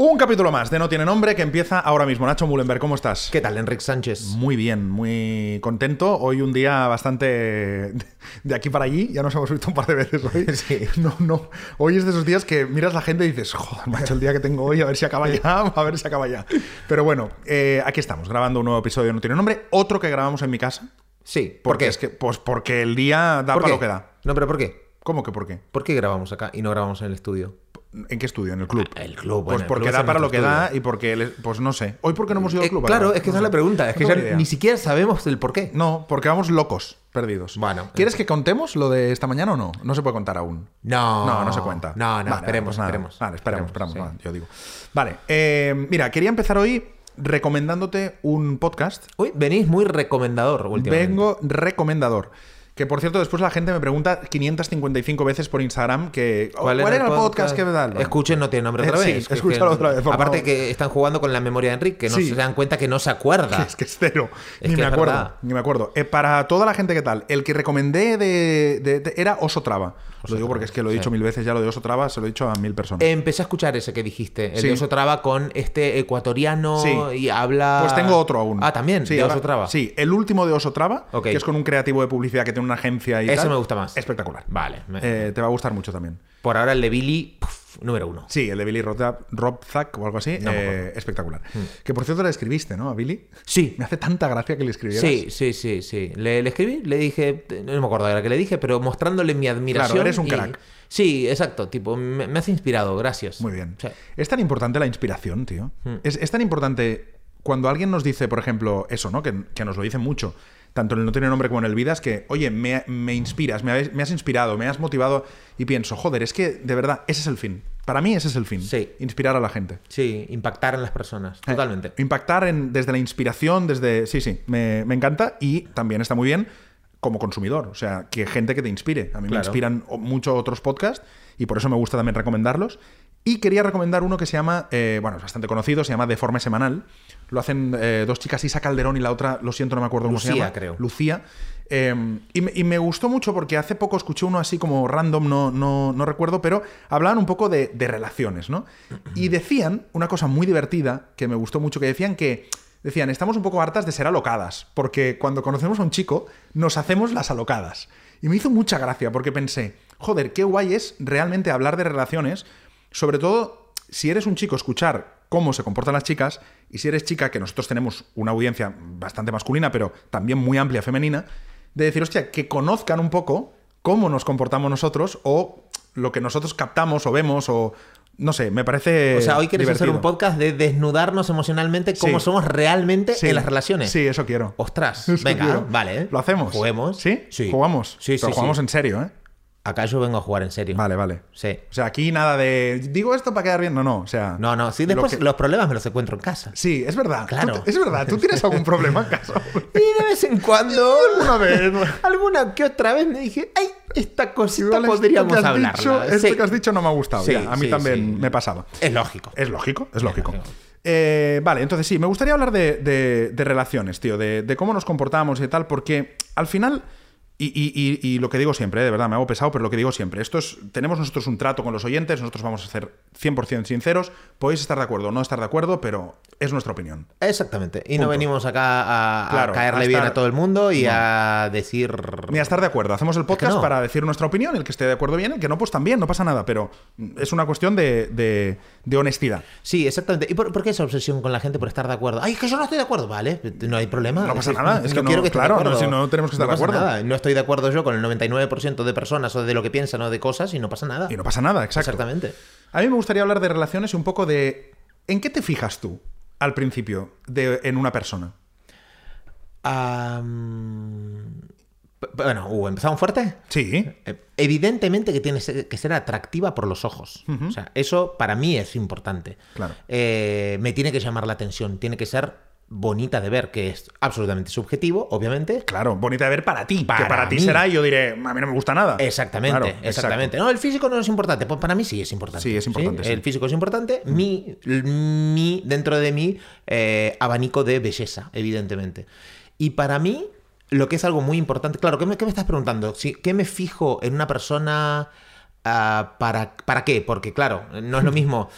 Un capítulo más de No Tiene Nombre que empieza ahora mismo. Nacho Mullenberg, ¿cómo estás? ¿Qué tal, Enrique Sánchez? Muy bien, muy contento. Hoy un día bastante de aquí para allí. Ya nos hemos visto un par de veces hoy. Sí. No, no. Hoy es de esos días que miras la gente y dices, joder, macho, el día que tengo hoy, a ver si acaba ya, a ver si acaba ya. Pero bueno, eh, aquí estamos, grabando un nuevo episodio de No Tiene Nombre. Otro que grabamos en mi casa. Sí, ¿por Porque qué? es que, pues porque el día da ¿Por para qué? lo que da. No, pero ¿por qué? ¿Cómo que por qué? ¿Por qué grabamos acá y no grabamos en el estudio? ¿En qué estudio? ¿En el club? El club, Pues bueno, porque club da para lo que da y porque, pues no sé. Hoy porque no hemos ido al Eh, club. claro, es que No esa es la pregunta. Es que No ya ni siquiera sabemos el por qué. No, porque vamos locos, perdidos. Bueno, ¿Quieres que contemos lo de esta mañana o no? No se puede contar aún. No. No, no se cuenta. No, no, Vale, esperemos, pues esperemos. Vale, esperemos, esperemos, sí. vale, yo digo. Vale, eh, mira, quería empezar hoy recomendándote un podcast. Uy, venís muy recomendador últimamente. Vengo recomendador. Que por cierto, después la gente me pregunta 555 veces por Instagram que oh, ¿cuál, era, el podcast, que me da? Escuchen, no tiene nombre otra sí, vez. Escúchalo que- otra vez, por Aparte favor. que están jugando con la memoria de Enrique, que no Sí. se dan cuenta que no se acuerda. Es que es cero. Es ni que me es acuerdo. Ni me acuerdo. Eh, para toda la gente que tal, el que recomendé de, de- de- era Oso Traba. Lo digo porque es que lo he dicho sí. mil veces ya, lo de Oso Traba se lo he dicho a mil personas. Empecé a escuchar ese que dijiste, el Sí. de Oso Traba con este ecuatoriano Sí. y habla. Pues tengo otro aún. Ah, también, de ahora- Oso Traba. Sí, el último de Oso Traba, que es con un creativo de publicidad que tiene una agencia y Ese tal. me gusta más. Espectacular. Vale. Eh, te va a gustar mucho también. Por ahora el de Billy, número uno. Sí, el de Billy Rob, Rob Zack o algo así. No eh, acuerdo. Hmm. espectacular. Que por cierto le escribiste, ¿no? A Billy. Sí. Me hace tanta gracia que le escribieras. Sí, sí, sí, sí. Le, le escribí, le dije, no me acuerdo de la que le dije, pero mostrándole mi admiración. Claro, eres un y- crack. Sí, exacto, tipo, me, me has inspirado, gracias. Muy bien. Sí. Es tan importante la inspiración, tío. Hmm. Es, es tan importante cuando alguien nos dice, por ejemplo, eso, ¿no? Que, que nos lo dicen mucho, tanto en el No Tiene Nombre como en el Vidas, que, oye, me, me inspiras, me, has inspirado, me has motivado, y pienso, joder, es que de verdad, ese es el fin. Para mí ese es el fin. Sí. Inspirar a la gente. Sí, impactar en las personas, totalmente. Eh, impactar en- desde la inspiración, desde... Sí, sí, me, me encanta y también está muy bien como consumidor. O sea, que gente que te inspire. A mí me inspiran mucho otros podcasts y por eso me gusta también recomendarlos. Y quería recomendar uno que se llama, eh, bueno, es bastante conocido, se llama Deforme Semanal. Lo hacen eh, dos chicas, Isa Calderón y la otra, lo siento, no me acuerdo cómo se llama. creo. Lucía. Eh, y, me, y me gustó mucho porque hace poco escuché uno así como random, no, no, no recuerdo, pero hablaban un poco de, de relaciones, ¿no? Y decían una cosa muy divertida que me gustó mucho, que decían que, decían, estamos un poco hartas de ser alocadas, porque cuando conocemos a un chico nos hacemos las alocadas. Y me hizo mucha gracia porque pensé, joder, qué guay es realmente hablar de relaciones, sobre todo si eres un chico, escuchar cómo se comportan las chicas, y si eres chica, que nosotros tenemos una audiencia bastante masculina, pero también muy amplia femenina, de decir, hostia, que conozcan un poco cómo nos comportamos nosotros o lo que nosotros captamos o vemos o no sé, me parece O sea, hoy quieres hacer un podcast de desnudarnos emocionalmente cómo Sí. somos realmente Sí. en las relaciones. Sí, eso quiero. Ostras, Eso venga, quiero. vale. ¿eh? ¿Lo hacemos? Juguemos. ¿Sí? Sí. Jugamos. Sí, Pero sí, jugamos en serio, ¿eh? Acá yo vengo a jugar en serio. Vale, vale. Sí. O sea, aquí nada de. Digo esto para quedar bien. No, no. O sea. No, no, sí, lo después que- los problemas me los encuentro en casa. Sí, es verdad. Claro. Es verdad. ¿Tú tienes algún problema en casa? Y de vez en cuando, Alguna vez. alguna que otra vez me dije, ay, esta cosita Igual esto podríamos has hablarla. dicho- esto Sí. que has dicho no me ha gustado. Sí, ya. A mí sí, también me pasaba. Es lógico. Es lógico, es lógico. lógico. Eh, vale, entonces sí, me gustaría hablar de, de- de relaciones, tío, de, de cómo nos comportamos y tal, porque al final, y, y- y- lo que digo siempre, eh, de verdad, me hago pesado, pero lo que digo siempre, esto es, tenemos nosotros un trato con los oyentes, nosotros vamos a ser 100% sinceros, podéis estar de acuerdo o no estar de acuerdo, pero es nuestra opinión. Exactamente. Y no venimos acá a, caerle a bien a todo el mundo y a decir. Ni a estar de acuerdo. Hacemos el podcast no. para decir nuestra opinión, el que esté de acuerdo bien, el que no, pues también, no pasa nada, pero es una cuestión de, de- de honestidad. Sí, exactamente. ¿Y por, por qué esa obsesión con la gente por estar de acuerdo? Ay, es que yo no estoy de acuerdo. Vale, no hay problema. No pasa nada, es que no- quiero que claro, de acuerdo. no, si no tenemos que estar de acuerdo. nada. No estoy de acuerdo yo con el 99% de personas o de lo que piensan o de cosas y no pasa nada. Y no pasa nada, exacto. Exactamente. A mí me gustaría hablar de relaciones y un poco de. ¿En qué te fijas tú al principio de, en una persona? P- bueno, uh, ¿empezamos fuerte? Sí. Eh, Evidentemente que tiene que ser atractiva por los ojos. O sea, eso para mí es importante. Claro. Eh, me tiene que llamar la atención, tiene que ser bonita de ver, que es absolutamente subjetivo, obviamente. Claro, bonita de ver para ti. Para que para ti mí. será y yo diré, a mí no me gusta nada. Exactamente, Claro, exactamente. exacto. No, el físico no es importante. Pues para mí sí es importante. Sí, es importante, sí. El físico es importante. Mi, mi, dentro de mi eh, abanico de belleza, evidentemente. Y para mí, lo que es algo muy importante. Claro, ¿qué me, qué me estás preguntando? Si- ¿Qué me fijo en una persona ah, para, para qué? Porque, claro, no es lo mismo.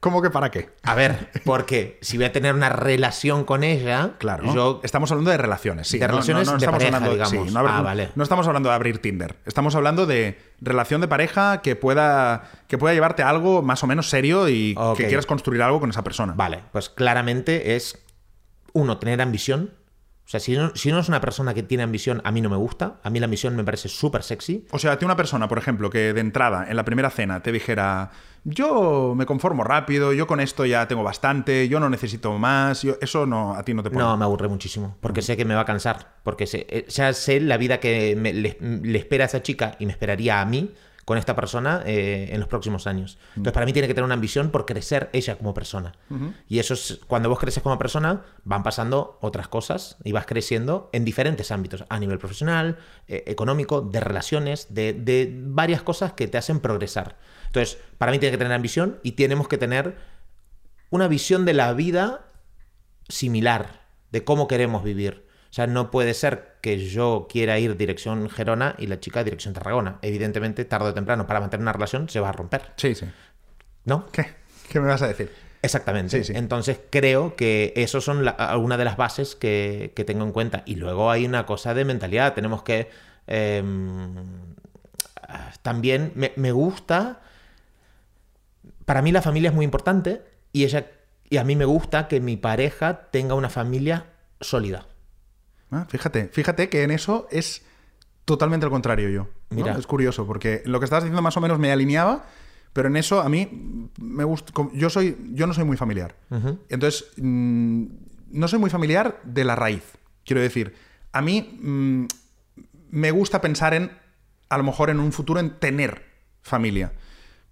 ¿Cómo que para qué? A ver, porque si voy a tener una relación con ella, Claro. yo Estamos hablando de relaciones, sí. De relaciones de estamos pareja, hablando, digamos. sí, no, Ah, vale. no estamos hablando de abrir Tinder. Estamos hablando de relación de pareja que pueda, que pueda llevarte a algo más o menos serio y que quieras construir algo con esa persona. Vale, pues claramente es, uno, tener ambición. O sea, si no, si no es una persona que tiene ambición, a mí no me gusta. A mí la ambición me parece súper sexy. O sea, a ti una persona, por ejemplo, que de entrada, en la primera cena, te dijera, yo me conformo rápido, yo con esto ya tengo bastante, yo no necesito más, yo- eso no, a ti no te pone. No, me aburre muchísimo, porque sé que me va a cansar. Porque sé, eh, ya sé la vida que me- le, le espera a esa chica y me esperaría a mí con esta persona eh, en los próximos años. Entonces, para mí tiene que tener una ambición por crecer ella como persona. Y eso es, cuando vos creces como persona, van pasando otras cosas y vas creciendo en diferentes ámbitos, a nivel profesional, eh, económico, de relaciones, de, de varias cosas que te hacen progresar. Entonces, para mí tiene que tener ambición y tenemos que tener una visión de la vida similar, de cómo queremos vivir. O sea, no puede ser que yo quiera ir dirección Gerona y la chica dirección Tarragona. Evidentemente, tarde o temprano, para mantener una relación se va a romper, Sí, sí. ¿no? ¿Qué? ¿Qué me vas a decir? Exactamente. Sí, sí. Entonces creo que eso son algunas de las bases que, que tengo en cuenta. Y luego hay una cosa de mentalidad. Tenemos que... eh, también me, me gusta... Para mí la familia es muy importante y, ella, y a mí me gusta que mi pareja tenga una familia sólida. Ah, fíjate, fíjate que en eso es totalmente al contrario yo. Es curioso, porque lo que estabas diciendo más o menos me alineaba, pero en eso a mí me gusta. Yo soy, yo no soy muy familiar. Entonces, mm, no soy muy familiar de la raíz. Quiero decir, a mí mm, me gusta pensar en, a lo mejor en un futuro, en tener familia.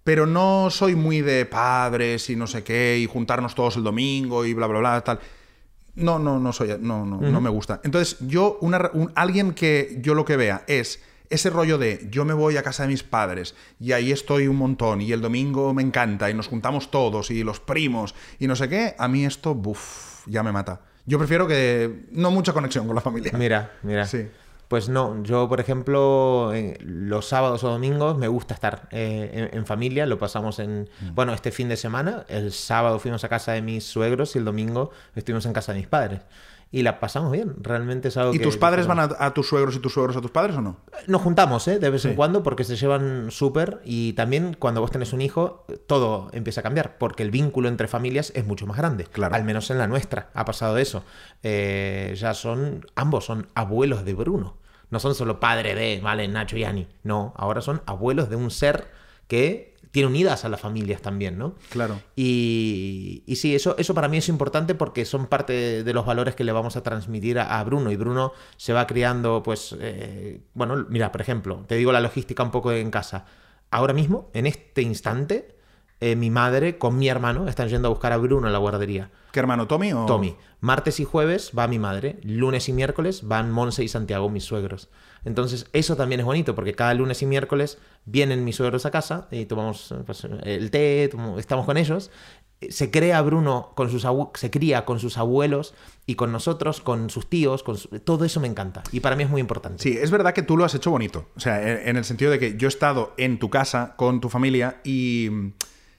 Pero no soy muy de padres y no sé qué, y juntarnos todos el domingo y bla, bla, bla, tal. No, no, no soy, no, no, no me gusta. Entonces, yo, una, un- alguien que yo lo que vea es ese rollo de yo me voy a casa de mis padres y ahí estoy un montón y el domingo me encanta y nos juntamos todos y los primos y no sé qué, a mí esto, buf, ya me mata. Yo prefiero que no mucha conexión con la familia. Mira, mira. Sí. Pues no, yo por ejemplo eh, los sábados o domingos me gusta estar eh, en, en familia, lo pasamos en, Mm. bueno, este fin de semana, el sábado fuimos a casa de mis suegros y el domingo estuvimos en casa de mis padres. Y la pasamos bien, realmente es algo ¿Y que tus padres van a, a tus suegros y tus suegros a tus padres o no? Nos juntamos, ¿eh? De vez en cuando porque se llevan súper y también cuando vos tenés un hijo todo empieza a cambiar porque el vínculo entre familias es mucho más grande. Claro. Al menos en la nuestra ha pasado eso. Eh, ya son, ambos son abuelos de Bruno. No son solo padre de, vale, Nacho y Ani. No, ahora son abuelos de un ser que tiene unidas a las familias también, ¿no? Claro. Y, y sí, eso, eso para mí es importante porque son parte de los valores que le vamos a transmitir a, a Bruno. Y Bruno se va criando, pues, eh, bueno, mira, por ejemplo, te digo la logística un poco en casa. Ahora mismo, en este instante, eh, mi madre con mi hermano están yendo a buscar a Bruno a la guardería. ¿Qué hermano, Tommy o...? Tommy. Martes y jueves va mi madre. Lunes y miércoles van Monse y Santiago, mis suegros. Entonces, eso también es bonito porque cada lunes y miércoles vienen mis suegros a casa y tomamos eh, pues, el té, estamos con ellos. Se crea Bruno con sus se cría con sus abuelos y con nosotros, con sus tíos, con todo eso me encanta y para mí es muy importante. Sí, es verdad que tú lo has hecho bonito. O sea, en en el sentido de que yo he estado en tu casa con tu familia y mm,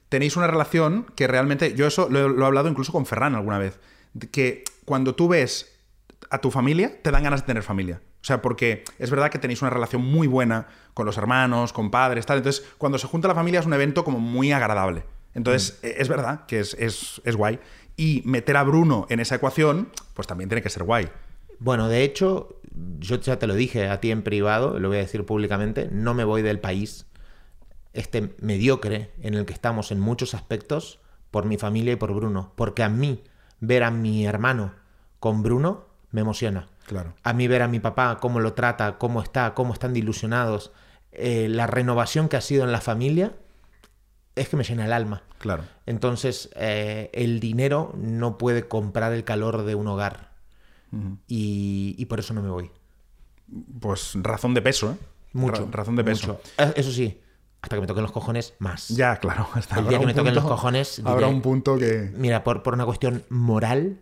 tenéis una relación que realmente. Yo eso lo, he- lo he hablado incluso con Ferran alguna vez. Que cuando tú ves a tu familia, te dan ganas de tener familia. O sea, porque es verdad que tenéis una relación muy buena con los hermanos, con padres, tal. Entonces, cuando se junta la familia es un evento como muy agradable. Entonces, e- es verdad que es, es- es guay. Y meter a Bruno en esa ecuación, pues también tiene que ser guay. Bueno, de hecho, yo ya te lo dije a ti en privado, lo voy a decir públicamente, no me voy del país, este mediocre en el que estamos en muchos aspectos, por mi familia y por Bruno. Porque a mí ver a mi hermano con Bruno me emociona. Claro. A mí ver a mi papá, cómo lo trata, cómo está, cómo están de ilusionados, eh, la renovación que ha sido en la familia, es que me llena el alma. Claro. Entonces, eh, el dinero no puede comprar el calor de un hogar. y, y por eso no me voy. Pues razón de peso, ¿eh? Mucho. Ra- razón de peso. mucho. Eh, Eso sí, hasta que me toquen los cojones, más. Ya, claro. hasta El habrá día que me toquen punto- los cojones, Habrá diré- un punto que. Mira, por, por una cuestión moral,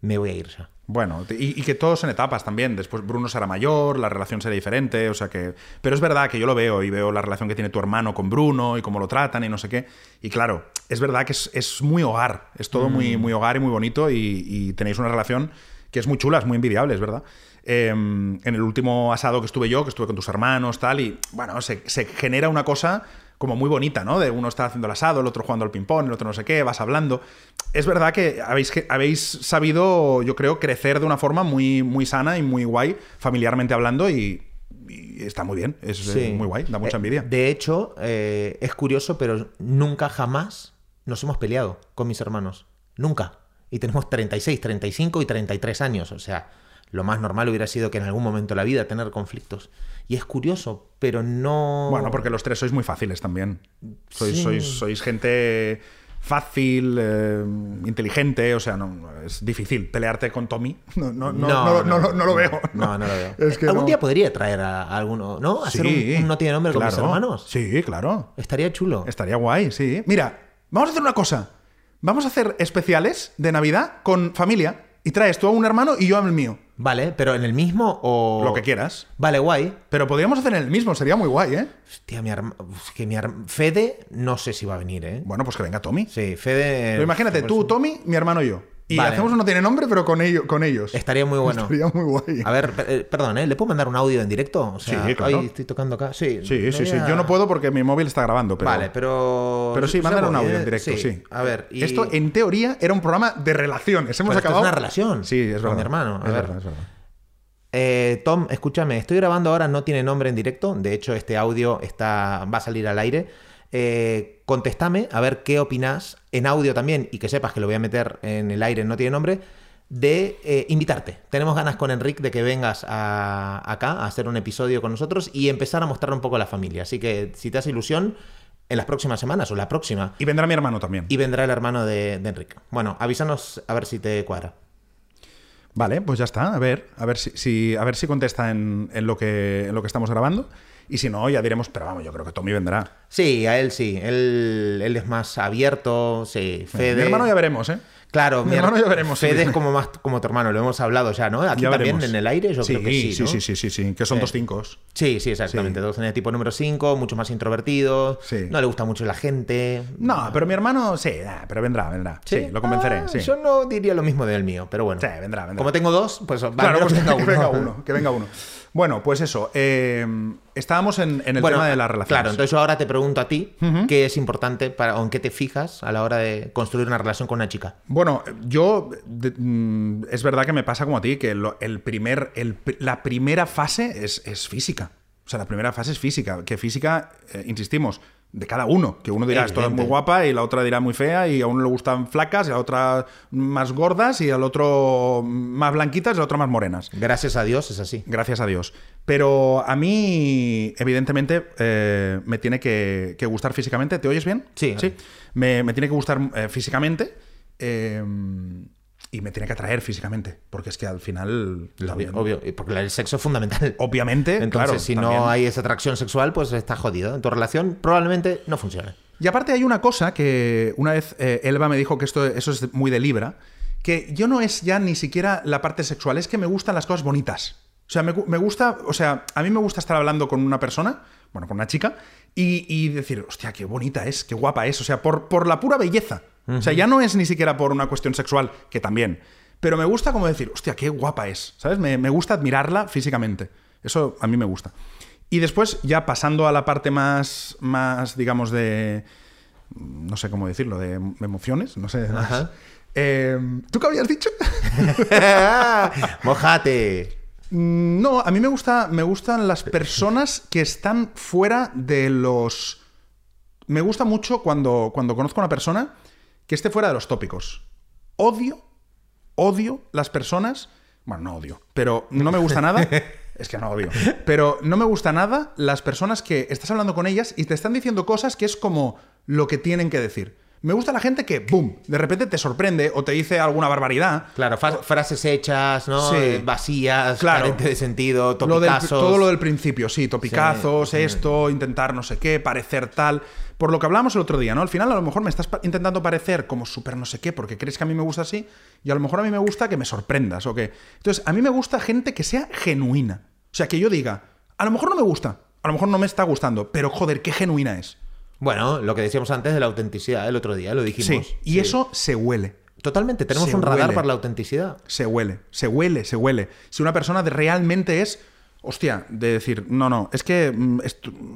me voy a ir ya. Bueno, y, y que todos en etapas también. Después Bruno será mayor, la relación será diferente, o sea que... Pero es verdad que yo lo veo y veo la relación que tiene tu hermano con Bruno y cómo lo tratan y no sé qué. Y claro, es verdad que es, es muy hogar, es todo muy, muy hogar y muy bonito y, y tenéis una relación que es muy chula, es muy envidiable, es verdad. Eh, en el último asado que estuve yo, que estuve con tus hermanos, tal, y bueno, se, se genera una cosa como muy bonita, ¿no? De uno está haciendo el asado, el otro jugando al ping-pong, el otro no sé qué, vas hablando. Es verdad que habéis, que habéis sabido, yo creo, crecer de una forma muy, muy sana y muy guay, familiarmente hablando, y, y está muy bien. Es eh, muy guay, da mucha Eh, envidia. De hecho, eh, es curioso, pero nunca jamás nos hemos peleado con mis hermanos. Nunca. Y tenemos 36, 35 y 33 años. O sea, lo más normal hubiera sido que en algún momento de la vida tener conflictos. Y es curioso, pero no... Bueno, porque los tres sois muy fáciles también. Sois, Sí. sois, sois gente fácil, eh, inteligente, o sea, no, es difícil pelearte con Tommy. No, no, no, no, no, no- lo veo. No, no lo veo. Es que Algún día podría traer a, a alguno, ¿no? Hacer un, un no tiene nombre con mis claro. hermanos. Sí, claro. Estaría chulo. Estaría guay, sí. Mira, vamos a hacer una cosa. Vamos a hacer especiales de Navidad con familia y traes tú a un hermano y yo al mío. Vale, pero en el mismo o... Lo que quieras. Vale, guay. Pero podríamos hacer en el mismo, sería muy guay, ¿eh? Hostia, mi uf, que mi herma- Fede no sé si va a venir, ¿eh? Bueno, pues que venga Tommy. Sí, Fede... Pero imagínate, tú, Tommy, mi hermano y yo. Y Vale. hacemos no tiene nombre, pero con ellos. Con ellos. Estaría muy bueno. Estaría muy guay. A ver, eh, perdón, ¿eh? ¿Le puedo mandar un audio en directo? O sea, Sí, claro. ay, estoy tocando acá. Sí, Sí, sí, sí. Yo no puedo porque mi móvil está grabando, pero. Vale, pero... Pero sí, mándale un audio ¿eh? en directo, sí. A ver, y... Esto, en teoría, era un programa de relaciones. Hemos Pero esto acabado. es una relación Sí, es con verdad. mi hermano. A Es ver. verdad, es verdad. Eh, Tom, escúchame, estoy grabando ahora, no tiene nombre en directo. De hecho, este audio está, va a salir al aire. Eh, contéstame a ver qué opinas en audio también y que sepas que lo voy a meter en el aire, no tiene nombre, de eh, invitarte. Tenemos ganas con Enric de que vengas a- acá a hacer un episodio con nosotros y empezar a mostrar un poco a la familia. Así que si te hace ilusión, en las próximas semanas o la próxima. Y vendrá mi hermano también. Y vendrá el hermano de, de Enric. Bueno, avísanos a ver si te cuadra. Vale, pues ya está. A ver, a ver si, si- a ver si contesta en, en lo que, en lo que estamos grabando. Y si no, ya diremos, pero vamos, yo creo que Tommy vendrá. Sí, a él sí. Él, él es más abierto. Sí, Fede. Mi hermano ya veremos, ¿eh? Claro, Mi hermano ya veremos, sí. Fede es como más como tu hermano, lo hemos hablado ya, ¿no? Aquí Ya también veremos. en el aire, yo sí, creo que sí. sí, ¿no? sí, sí, sí, sí, que son Sí. dos cinco. Sí, sí, exactamente. Dos en el tipo número 5, mucho más introvertido. Sí. No le gusta mucho la gente. No, pero mi hermano, sí, nah, pero vendrá, vendrá. Sí, lo convenceré, Ah, sí. Yo no diría lo mismo del mío, pero bueno. Sí, vendrá, vendrá. Como tengo dos, pues vale, Claro, que venga uno, que venga uno. Bueno, pues eso. eh, estábamos en, en el Bueno, tema de las relaciones. Claro, entonces yo ahora te pregunto a ti qué es importante para, o en qué te fijas a la hora de construir una relación con una chica. Bueno, yo de- mm, es verdad que me pasa como a ti, que lo- el primer, el la primera fase es, es física. O sea, la primera fase es física. Que física, eh, insistimos, de cada uno. Que uno dirá, esto es muy guapa, y la otra dirá muy fea, y a uno le gustan flacas, y a la otra más gordas, y al otro más blanquitas, y al otro más morenas. Gracias a Dios es así. Gracias a Dios. Pero a mí, evidentemente, eh, me tiene que, que gustar físicamente. ¿Te oyes bien? Sí. Sí. Me, me tiene que gustar eh, físicamente eh, y me tiene que atraer físicamente. Porque es que al final. Obvio, porque el sexo es fundamental. Obviamente, Entonces, claro. si también. no hay esa atracción sexual, pues está jodido. En tu relación probablemente no funcione. Y aparte hay una cosa que una vez eh, Elba me dijo que esto, eso es muy de Libra, que yo no es ya ni siquiera la parte sexual, es que me gustan las cosas bonitas. O sea, me, me gusta, o sea, a mí me gusta estar hablando con una persona, bueno, con una chica, y, y decir, hostia, qué bonita es, qué guapa es, o sea, por, por la pura belleza. O sea, ya no es ni siquiera por una cuestión sexual, que también, pero me gusta como decir, hostia, qué guapa es, ¿sabes? Me, me gusta admirarla físicamente. Eso a mí me gusta. Y después, ya pasando a la parte más, más digamos, de. No sé cómo decirlo, de emociones, no sé. más. Eh, ¿Tú qué habías dicho? ¡Mojate! Mm, no, a mí me, gusta, me gustan las personas que están fuera de los. Me gusta mucho cuando, cuando conozco a una persona que esté fuera de los tópicos. Odio, odio las personas. Bueno, no odio, pero no me gusta nada. Es que no odio. Pero no me gusta nada las personas que estás hablando con ellas y te están diciendo cosas que es como lo que tienen que decir. Me gusta la gente que, boom, de repente te sorprende o te dice alguna barbaridad. Claro, frases hechas, ¿no? Sí. Vacías, Claro. de sentido, Lo del- topicazos. todo lo del principio, sí, topicazos, Sí, esto, intentar no sé qué, parecer tal. Por lo que hablábamos el otro día, ¿no? Al final a lo mejor me estás intentando parecer como súper no sé qué, porque crees que a mí me gusta así, y a lo mejor a mí me gusta que me sorprendas, ¿o qué? Entonces, a mí me gusta gente que sea genuina. O sea, que yo diga, a lo mejor no me gusta, a lo mejor no me está gustando, pero joder, qué genuina es. Bueno, lo que decíamos antes de la autenticidad el otro día, lo dijimos. Sí, y Sí. eso se huele. Totalmente, tenemos Se un radar huele. para la autenticidad. Se huele, se huele, se huele. Si una persona realmente es, hostia, de decir, no, no, es que, mm,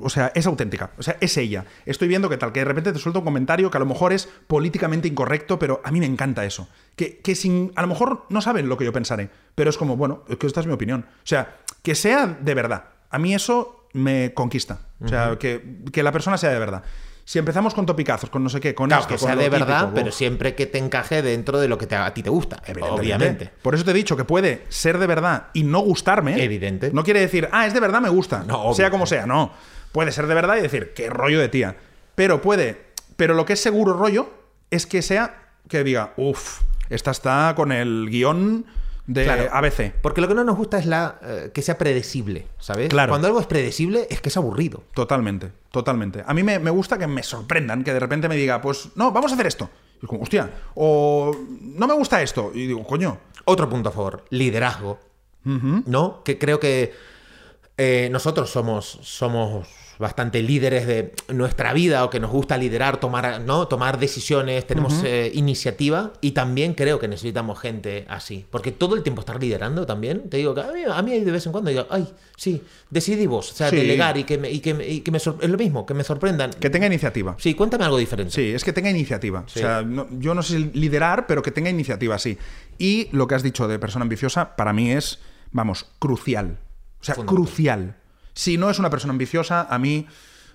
o sea, es auténtica, o sea, es ella. Estoy viendo que tal, que de repente te suelta un comentario que a lo mejor es políticamente incorrecto, pero a mí me encanta eso. Que, que sin, a lo mejor no saben lo que yo pensaré, pero es como, bueno, es que esta es mi opinión. O sea, que sea de verdad. A mí eso me conquista. O sea, que, que la persona sea de verdad. Si empezamos con topicazos, con no sé qué, con Claro, esto, que sea de verdad, típico, pero uf. siempre que te encaje dentro de lo que te- a ti te gusta. Evidentemente. Obviamente. Por eso te he dicho que puede ser de verdad y no gustarme. Evidente. No quiere decir, ah, es de verdad, me gusta. No, obvio. sea como sea, no. Puede ser de verdad y decir, qué rollo de tía. Pero puede. Pero lo que es seguro rollo es que sea que diga, uff, esta está con el guion de Claro. ABC. Porque lo que no nos gusta es la eh, que sea predecible, ¿sabes? Claro. Cuando algo es predecible es que es aburrido. Totalmente, totalmente. A mí me, me gusta que me sorprendan, que de repente me diga, pues no, vamos a hacer esto. Y es como, hostia, o no me gusta esto. Y digo, coño, Otro punto a favor, liderazgo. ¿No? Que creo que eh, nosotros somos, somos bastante líderes de nuestra vida o que nos gusta liderar, tomar, ¿no? tomar decisiones, tenemos eh, iniciativa y también creo que necesitamos gente así. Porque todo el tiempo estar liderando también, te digo que a mí, a mí de vez en cuando digo, ay, sí, decidí vos, o sea, Sí. delegar y que me, y que, me- y que me sor- es lo mismo, que me sorprendan. que tenga iniciativa. Sí, cuéntame algo diferente. Sí, es que tenga iniciativa. Sí. O sea, no- yo no sé liderar, pero que tenga iniciativa, sí. Y lo que has dicho de persona ambiciosa, para mí es, vamos, crucial. O sea, crucial. Si no es una persona ambiciosa, a mí.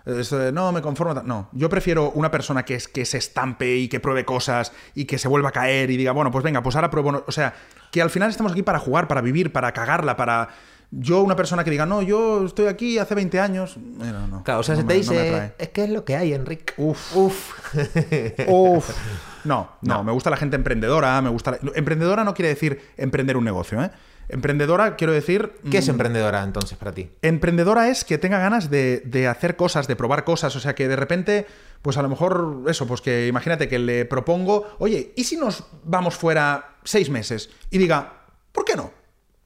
eh, no, me conformo. No, yo prefiero una persona que, es, que se estampe y que pruebe cosas y que se vuelva a caer y diga, bueno, pues venga, pues ahora pruebo. no- O sea, que al final estamos aquí para jugar, para vivir, para cagarla, para. Yo, una persona que diga, no, yo estoy aquí hace 20 años. eh, no, no, Claro, o sea, no se me- te me dice, es que es lo que hay, Enrique. Uf. Uf. Uf. No, no, No. me gusta la gente emprendedora, me gusta... la- Emprendedora no quiere decir emprender un negocio, ¿eh? Emprendedora quiero decir... ¿Qué es mm, emprendedora entonces para ti? Emprendedora es que tenga ganas de, de hacer cosas, de probar cosas, o sea, que de repente, pues a lo mejor eso, pues que imagínate que le propongo, oye, ¿y si nos vamos fuera seis meses? Y diga, ¿por qué no?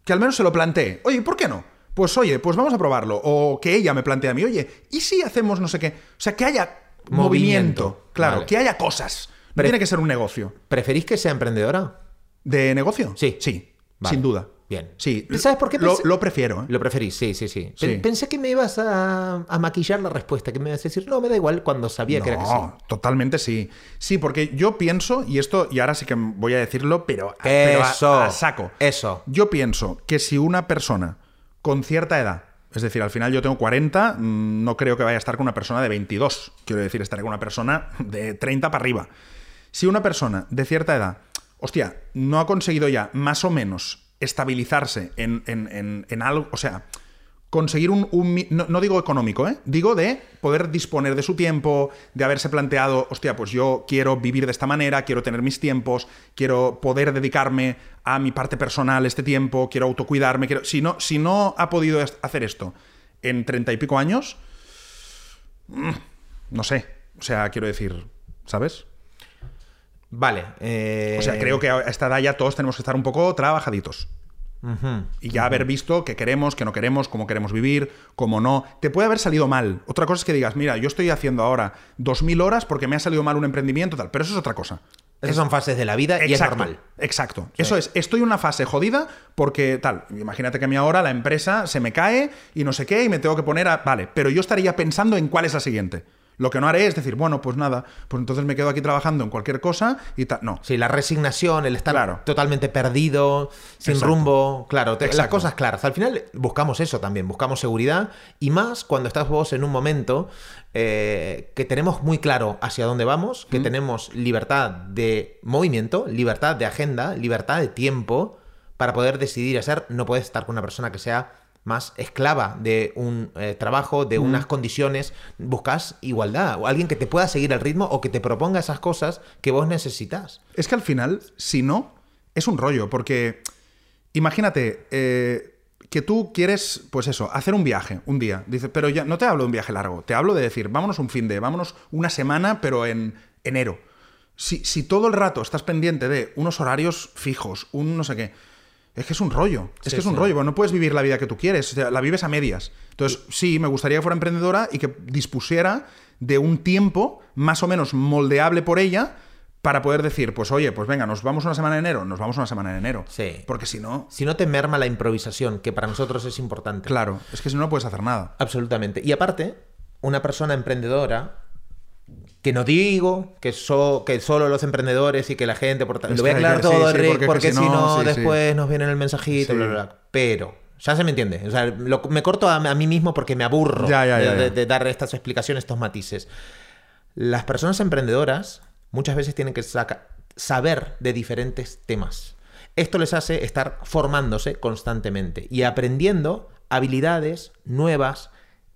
Que al menos se lo plantee, oye, ¿por qué no? Pues oye, pues vamos a probarlo. O que ella me plantee a mí, oye, ¿y si hacemos no sé qué? O sea, que haya movimiento, Movimiento. claro, Vale. que haya cosas. No tiene que ser un negocio. ¿Preferís que sea emprendedora? ¿De negocio? Sí. Sí, Vale. sin duda. Bien. Sí. ¿Sabes por qué Lo, pensé- lo prefiero, ¿eh? Lo preferís, sí, sí, sí. Sí. Pen- Pensé que me ibas a, a maquillar la respuesta, que me ibas a decir, no, me da igual cuando sabía que era que sí. No, totalmente sí. Sí, porque yo pienso, y esto, y ahora sí que voy a decirlo, pero, a- eso. a saco. Eso. Yo pienso que si una persona con cierta edad, es decir, al final yo tengo 40, mm, no creo que vaya a estar con una persona de 22. Quiero decir, estaré con una persona de 30 para arriba. Si una persona de cierta edad, hostia, no ha conseguido ya más o menos estabilizarse en, en- en- en algo, o sea, conseguir un, un no, no digo económico, ¿eh? digo de poder disponer de su tiempo, de haberse planteado, hostia, pues yo quiero vivir de esta manera, quiero tener mis tiempos, quiero poder dedicarme a mi parte personal este tiempo, quiero autocuidarme, quiero... Si no, si no ha podido hacer esto en treinta y pico años, mm, no sé, o sea, quiero decir, ¿sabes? Vale. eh, O sea, creo que a esta edad ya todos tenemos que estar un poco trabajaditos. Y ya haber visto qué queremos, qué no queremos, cómo queremos vivir, cómo no. Te puede haber salido mal. Otra cosa es que digas, mira, yo estoy haciendo ahora 2.000 horas porque me ha salido mal un emprendimiento, tal. Pero eso es otra cosa. Esas son fases de la vida y es Exacto, normal. Exacto. Eso es, estoy en una fase jodida porque tal, imagínate que a mí ahora la empresa se me cae y no sé qué y me tengo que poner a... Vale, pero yo estaría pensando en cuál es la siguiente. Lo que no haré es decir, bueno, pues nada, pues entonces me quedo aquí trabajando en cualquier cosa y tal. No. Sí, la resignación, el estar Claro. totalmente perdido, sin Exacto. rumbo, claro, te- las cosas claras. Al final buscamos eso también, buscamos seguridad y más cuando estás vos en un momento eh, que tenemos muy claro hacia dónde vamos, que tenemos libertad de movimiento, libertad de agenda, libertad de tiempo para poder decidir hacer. No puedes estar con una persona que sea más esclava de un eh, trabajo, de unas condiciones, buscas igualdad, o alguien que te pueda seguir el ritmo o que te proponga esas cosas que vos necesitas. Es que al final, si no, es un rollo, porque imagínate eh, que tú quieres, pues eso, hacer un viaje un día. Dices, pero ya no te hablo de un viaje largo, te hablo de decir, vámonos un fin de, vámonos una semana, pero en enero. Si, si todo el rato estás pendiente de unos horarios fijos, un no sé qué, es que es un rollo. Es Sí, que es un sí. rollo. porque no puedes vivir la vida que tú quieres. O sea, la vives a medias. Entonces, sí, me gustaría que fuera emprendedora y que dispusiera de un tiempo más o menos moldeable por ella para poder decir, pues oye, pues venga, nos vamos una semana de enero, nos vamos una semana de enero. Sí. Porque si no, Si no te merma la improvisación, que para nosotros es importante. claro, es que si no, no puedes hacer nada. Absolutamente. Y aparte, una persona emprendedora, que no digo que, so- que solo los emprendedores y que la gente... Por lo voy a aclarar todo, sí, Rick, porque porque, si no, después nos viene el mensajito, bla, bla, bla. Pero, ya se me entiende. O sea, lo- me corto a, a mí mismo porque me aburro Ya, de, ya, ya. de- de dar estas explicaciones, estos matices. Las personas emprendedoras muchas veces tienen que saca- saber de diferentes temas. Esto les hace estar formándose constantemente y aprendiendo habilidades nuevas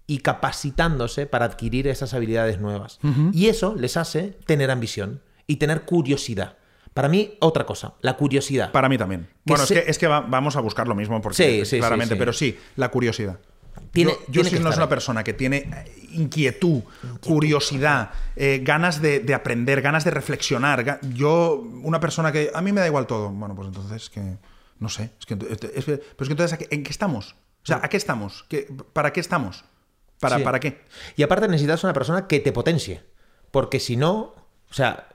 y capacitándose para adquirir esas habilidades nuevas. Y eso les hace tener ambición y tener curiosidad. Para mí, otra cosa, la curiosidad. Para mí también. Que bueno, se- es que, es que va- vamos a buscar lo mismo, porque Sí, sí, sí, claramente, sí. pero sí, la curiosidad. Tiene- yo yo tiene si que no es una persona que tiene eh, inquietud, curiosidad, eh, ganas de, de aprender, ganas de reflexionar. Yo, una persona que a mí me da igual todo. Bueno, pues entonces que no sé. Es que, es pero es que entonces ¿a qué- ¿en qué estamos? O sea, ¿a qué estamos? ¿Qué- ¿Para qué estamos? ¿Para, Sí. ¿Para qué? Y aparte necesitas una persona que te potencie. Porque si no, o sea,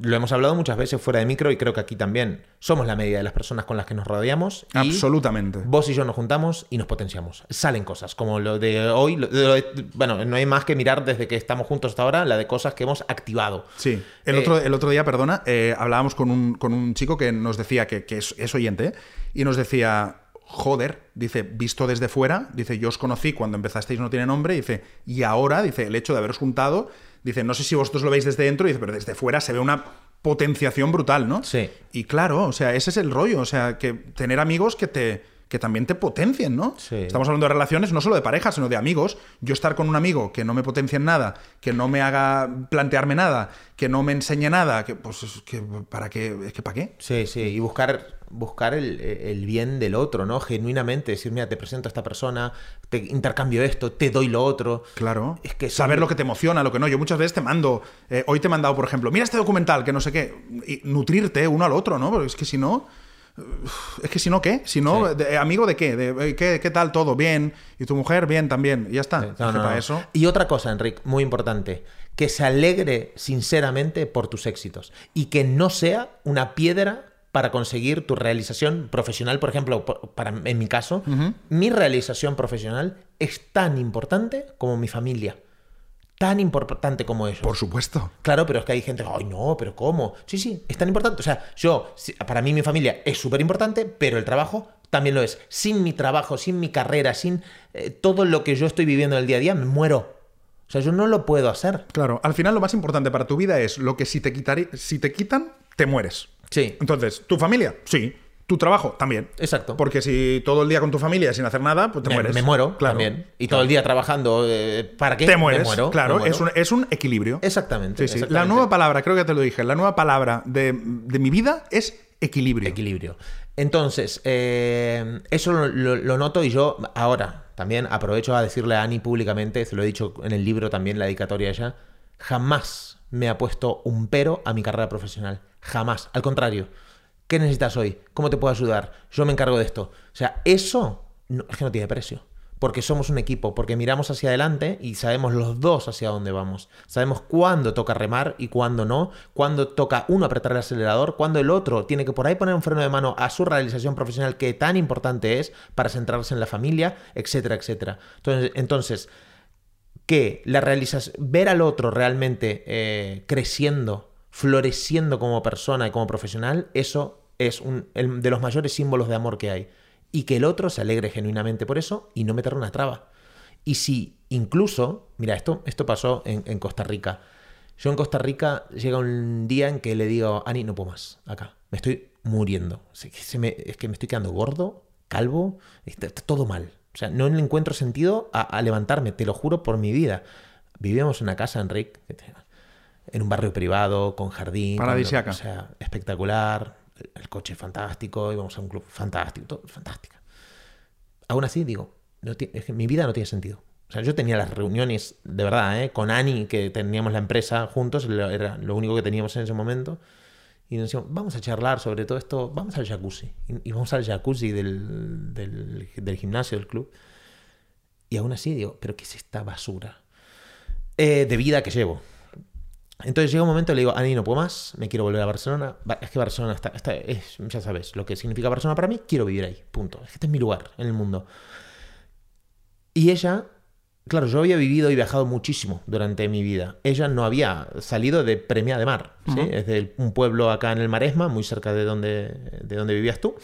lo hemos hablado muchas veces fuera de micro y creo que aquí también somos la media de las personas con las que nos rodeamos. y Absolutamente. Vos y yo nos juntamos y nos potenciamos. Salen cosas, como lo de hoy. lo- lo de- bueno, no hay más que mirar desde que estamos juntos hasta ahora la de cosas que hemos activado. Sí, el, Eh, otro, el otro día, perdona, eh, hablábamos con un, con un chico que nos decía que, que es, es oyente, y nos decía, joder, dice, visto desde fuera, dice, yo os conocí cuando empezasteis No Tiene Nombre, dice, y ahora, dice, el hecho de haberos juntado, dice, no sé si vosotros lo veis desde dentro, dice, pero desde fuera se ve una potenciación brutal, ¿no? Sí. Y claro, o sea, ese es el rollo, o sea, que tener amigos que te que también te potencien, ¿no? Sí. Estamos hablando de relaciones no solo de pareja, sino de amigos. Yo estar con un amigo que no me potencie en nada, que no me haga plantearme nada, que no me enseñe nada, que pues es que para qué, es que para qué. Sí, sí, y buscar, buscar el, el bien del otro, ¿no? Genuinamente, decir, mira, te presento a esta persona, te intercambio esto, te doy lo otro. Claro. Es que saber lo que te emociona, lo que no. Yo muchas veces te mando, eh, hoy te he mandado, por ejemplo, mira este documental, que no sé qué, y nutrirte uno al otro, ¿no? Porque es que si no, es que si no, ¿qué? Si no, Sí. de- amigo de qué, de, ¿qué, qué tal todo, bien, y tu mujer, bien también, y ya está. No, no, para eso. Y otra cosa, Enrique, muy importante, que se alegre sinceramente por tus éxitos. Y que no sea una piedra para conseguir tu realización profesional, por ejemplo, para, en mi caso, mi realización profesional es tan importante como mi familia, tan importante como ellos. Por supuesto. Claro, pero es que hay gente, ay, no, pero ¿cómo? Sí, sí, es tan importante. O sea, yo, para mí mi familia es súper importante, pero el trabajo también lo es. Sin mi trabajo, sin mi carrera, sin eh, todo lo que yo estoy viviendo en el día a día, me muero. O sea, yo no lo puedo hacer. Claro, al final lo más importante para tu vida es lo que si te, quitari- si te quitan, te mueres. Sí, Entonces, ¿tu familia? Sí. ¿Tu trabajo? También. exacto. Porque si todo el día con tu familia sin hacer nada, pues te me, mueres. me muero Claro. también. Y todo el día trabajando, eh, ¿para qué? Te Me mueres. muero, claro, me muero. Es, un, es un equilibrio. Exactamente. Sí. La nueva palabra, creo que ya te lo dije, la nueva palabra de, de mi vida es equilibrio. Equilibrio. Entonces, eh, eso lo, lo- lo noto y yo ahora también aprovecho a decirle a Ani públicamente, se lo he dicho en el libro también, la dedicatoria ella, jamás me ha puesto un pero a mi carrera profesional. Jamás. Al contrario. ¿Qué necesitas hoy? ¿Cómo te puedo ayudar? Yo me encargo de esto. O sea, eso es que no tiene precio. Porque somos un equipo, porque miramos hacia adelante y sabemos los dos hacia dónde vamos. Sabemos cuándo toca remar y cuándo no, cuándo toca uno apretar el acelerador, cuándo el otro tiene que por ahí poner un freno de mano a su realización profesional que tan importante es para centrarse en la familia, etcétera, etcétera. Entonces, entonces que la realización, ver al otro realmente eh, creciendo, floreciendo como persona y como profesional, eso es el de los mayores símbolos de amor que hay. Y que el otro se alegre genuinamente por eso y no meterle una traba. Y si incluso, mira, esto, esto pasó en, Costa Rica. Yo en Costa Rica llega un día en que le digo, Ani, no puedo más, acá, me estoy muriendo. Se- se me- es que me estoy quedando gordo, calvo, está, está todo mal. O sea, no le encuentro sentido a, a levantarme, te lo juro por mi vida. Vivíamos en una casa, Enrique, en un barrio privado, con jardín. con- Paradisiaca. O sea, espectacular. El, el coche fantástico, íbamos a un club fantástico, todo fantástica. Aún así, digo, no es que mi vida no tiene sentido. O sea, yo tenía las reuniones, de verdad, ¿eh? con Ani, que teníamos la empresa juntos, lo- era lo único que teníamos en ese momento. Y nos decíamos, vamos a charlar sobre todo esto, vamos al jacuzzi. Y, y vamos al jacuzzi del, del, del gimnasio, del club. Y aún así digo, ¿pero qué es esta basura eh, de vida que llevo? Entonces llega un momento y le digo, Ani, no puedo más, me quiero volver a Barcelona. Ba- Es que Barcelona está, está- es- ya sabes, lo que significa Barcelona para mí, quiero vivir ahí, punto. Es que este es mi lugar en el mundo. Y ella, claro, yo había vivido y viajado muchísimo durante mi vida. Ella no había salido de Premia de Mar, ¿sí? es de un pueblo acá en el Maresma, muy cerca de donde, de donde vivías tú.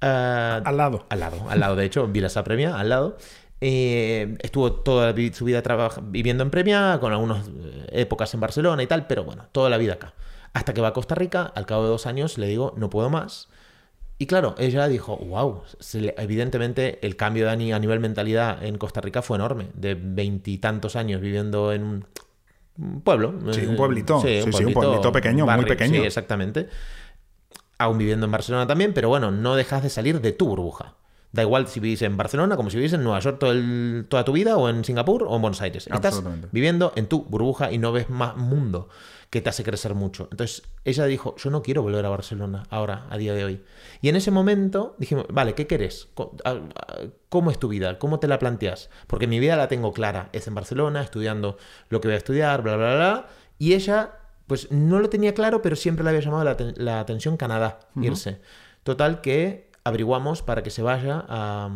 Ah, Al lado. al lado, al lado, de hecho, Vilasa Premia, al lado. Eh, estuvo toda su vida viviendo en Premia, con algunas eh, épocas en Barcelona y tal, pero bueno, toda la vida acá. Hasta que va a Costa Rica, al cabo de dos años le digo, no puedo más. Y claro, ella dijo, wow, evidentemente el cambio de Ani a nivel mentalidad en Costa Rica fue enorme, de veintitantos años viviendo en un un pueblo. Sí, un eh, pueblito. Sí, un pueblito pequeño, muy pequeño. Sí, exactamente. Aún viviendo en Barcelona también, pero bueno, no dejas de salir de tu burbuja. Da igual si vivís en Barcelona como si vivís en Nueva York todo el- toda tu vida, o en Singapur, o en Buenos Aires. Estás viviendo en tu burbuja y no ves más mundo que te hace crecer mucho. Entonces ella dijo, yo no quiero volver a Barcelona ahora, a día de hoy. Y en ese momento dijimos, vale, ¿qué querés? ¿Cómo es tu vida? ¿Cómo te la planteas? Porque mi vida la tengo clara. Es en Barcelona, estudiando lo que voy a estudiar, bla, bla, bla. Y ella, pues no lo tenía claro, pero siempre le había llamado la atención Canadá, irse. Total que averiguamos para que se vaya a...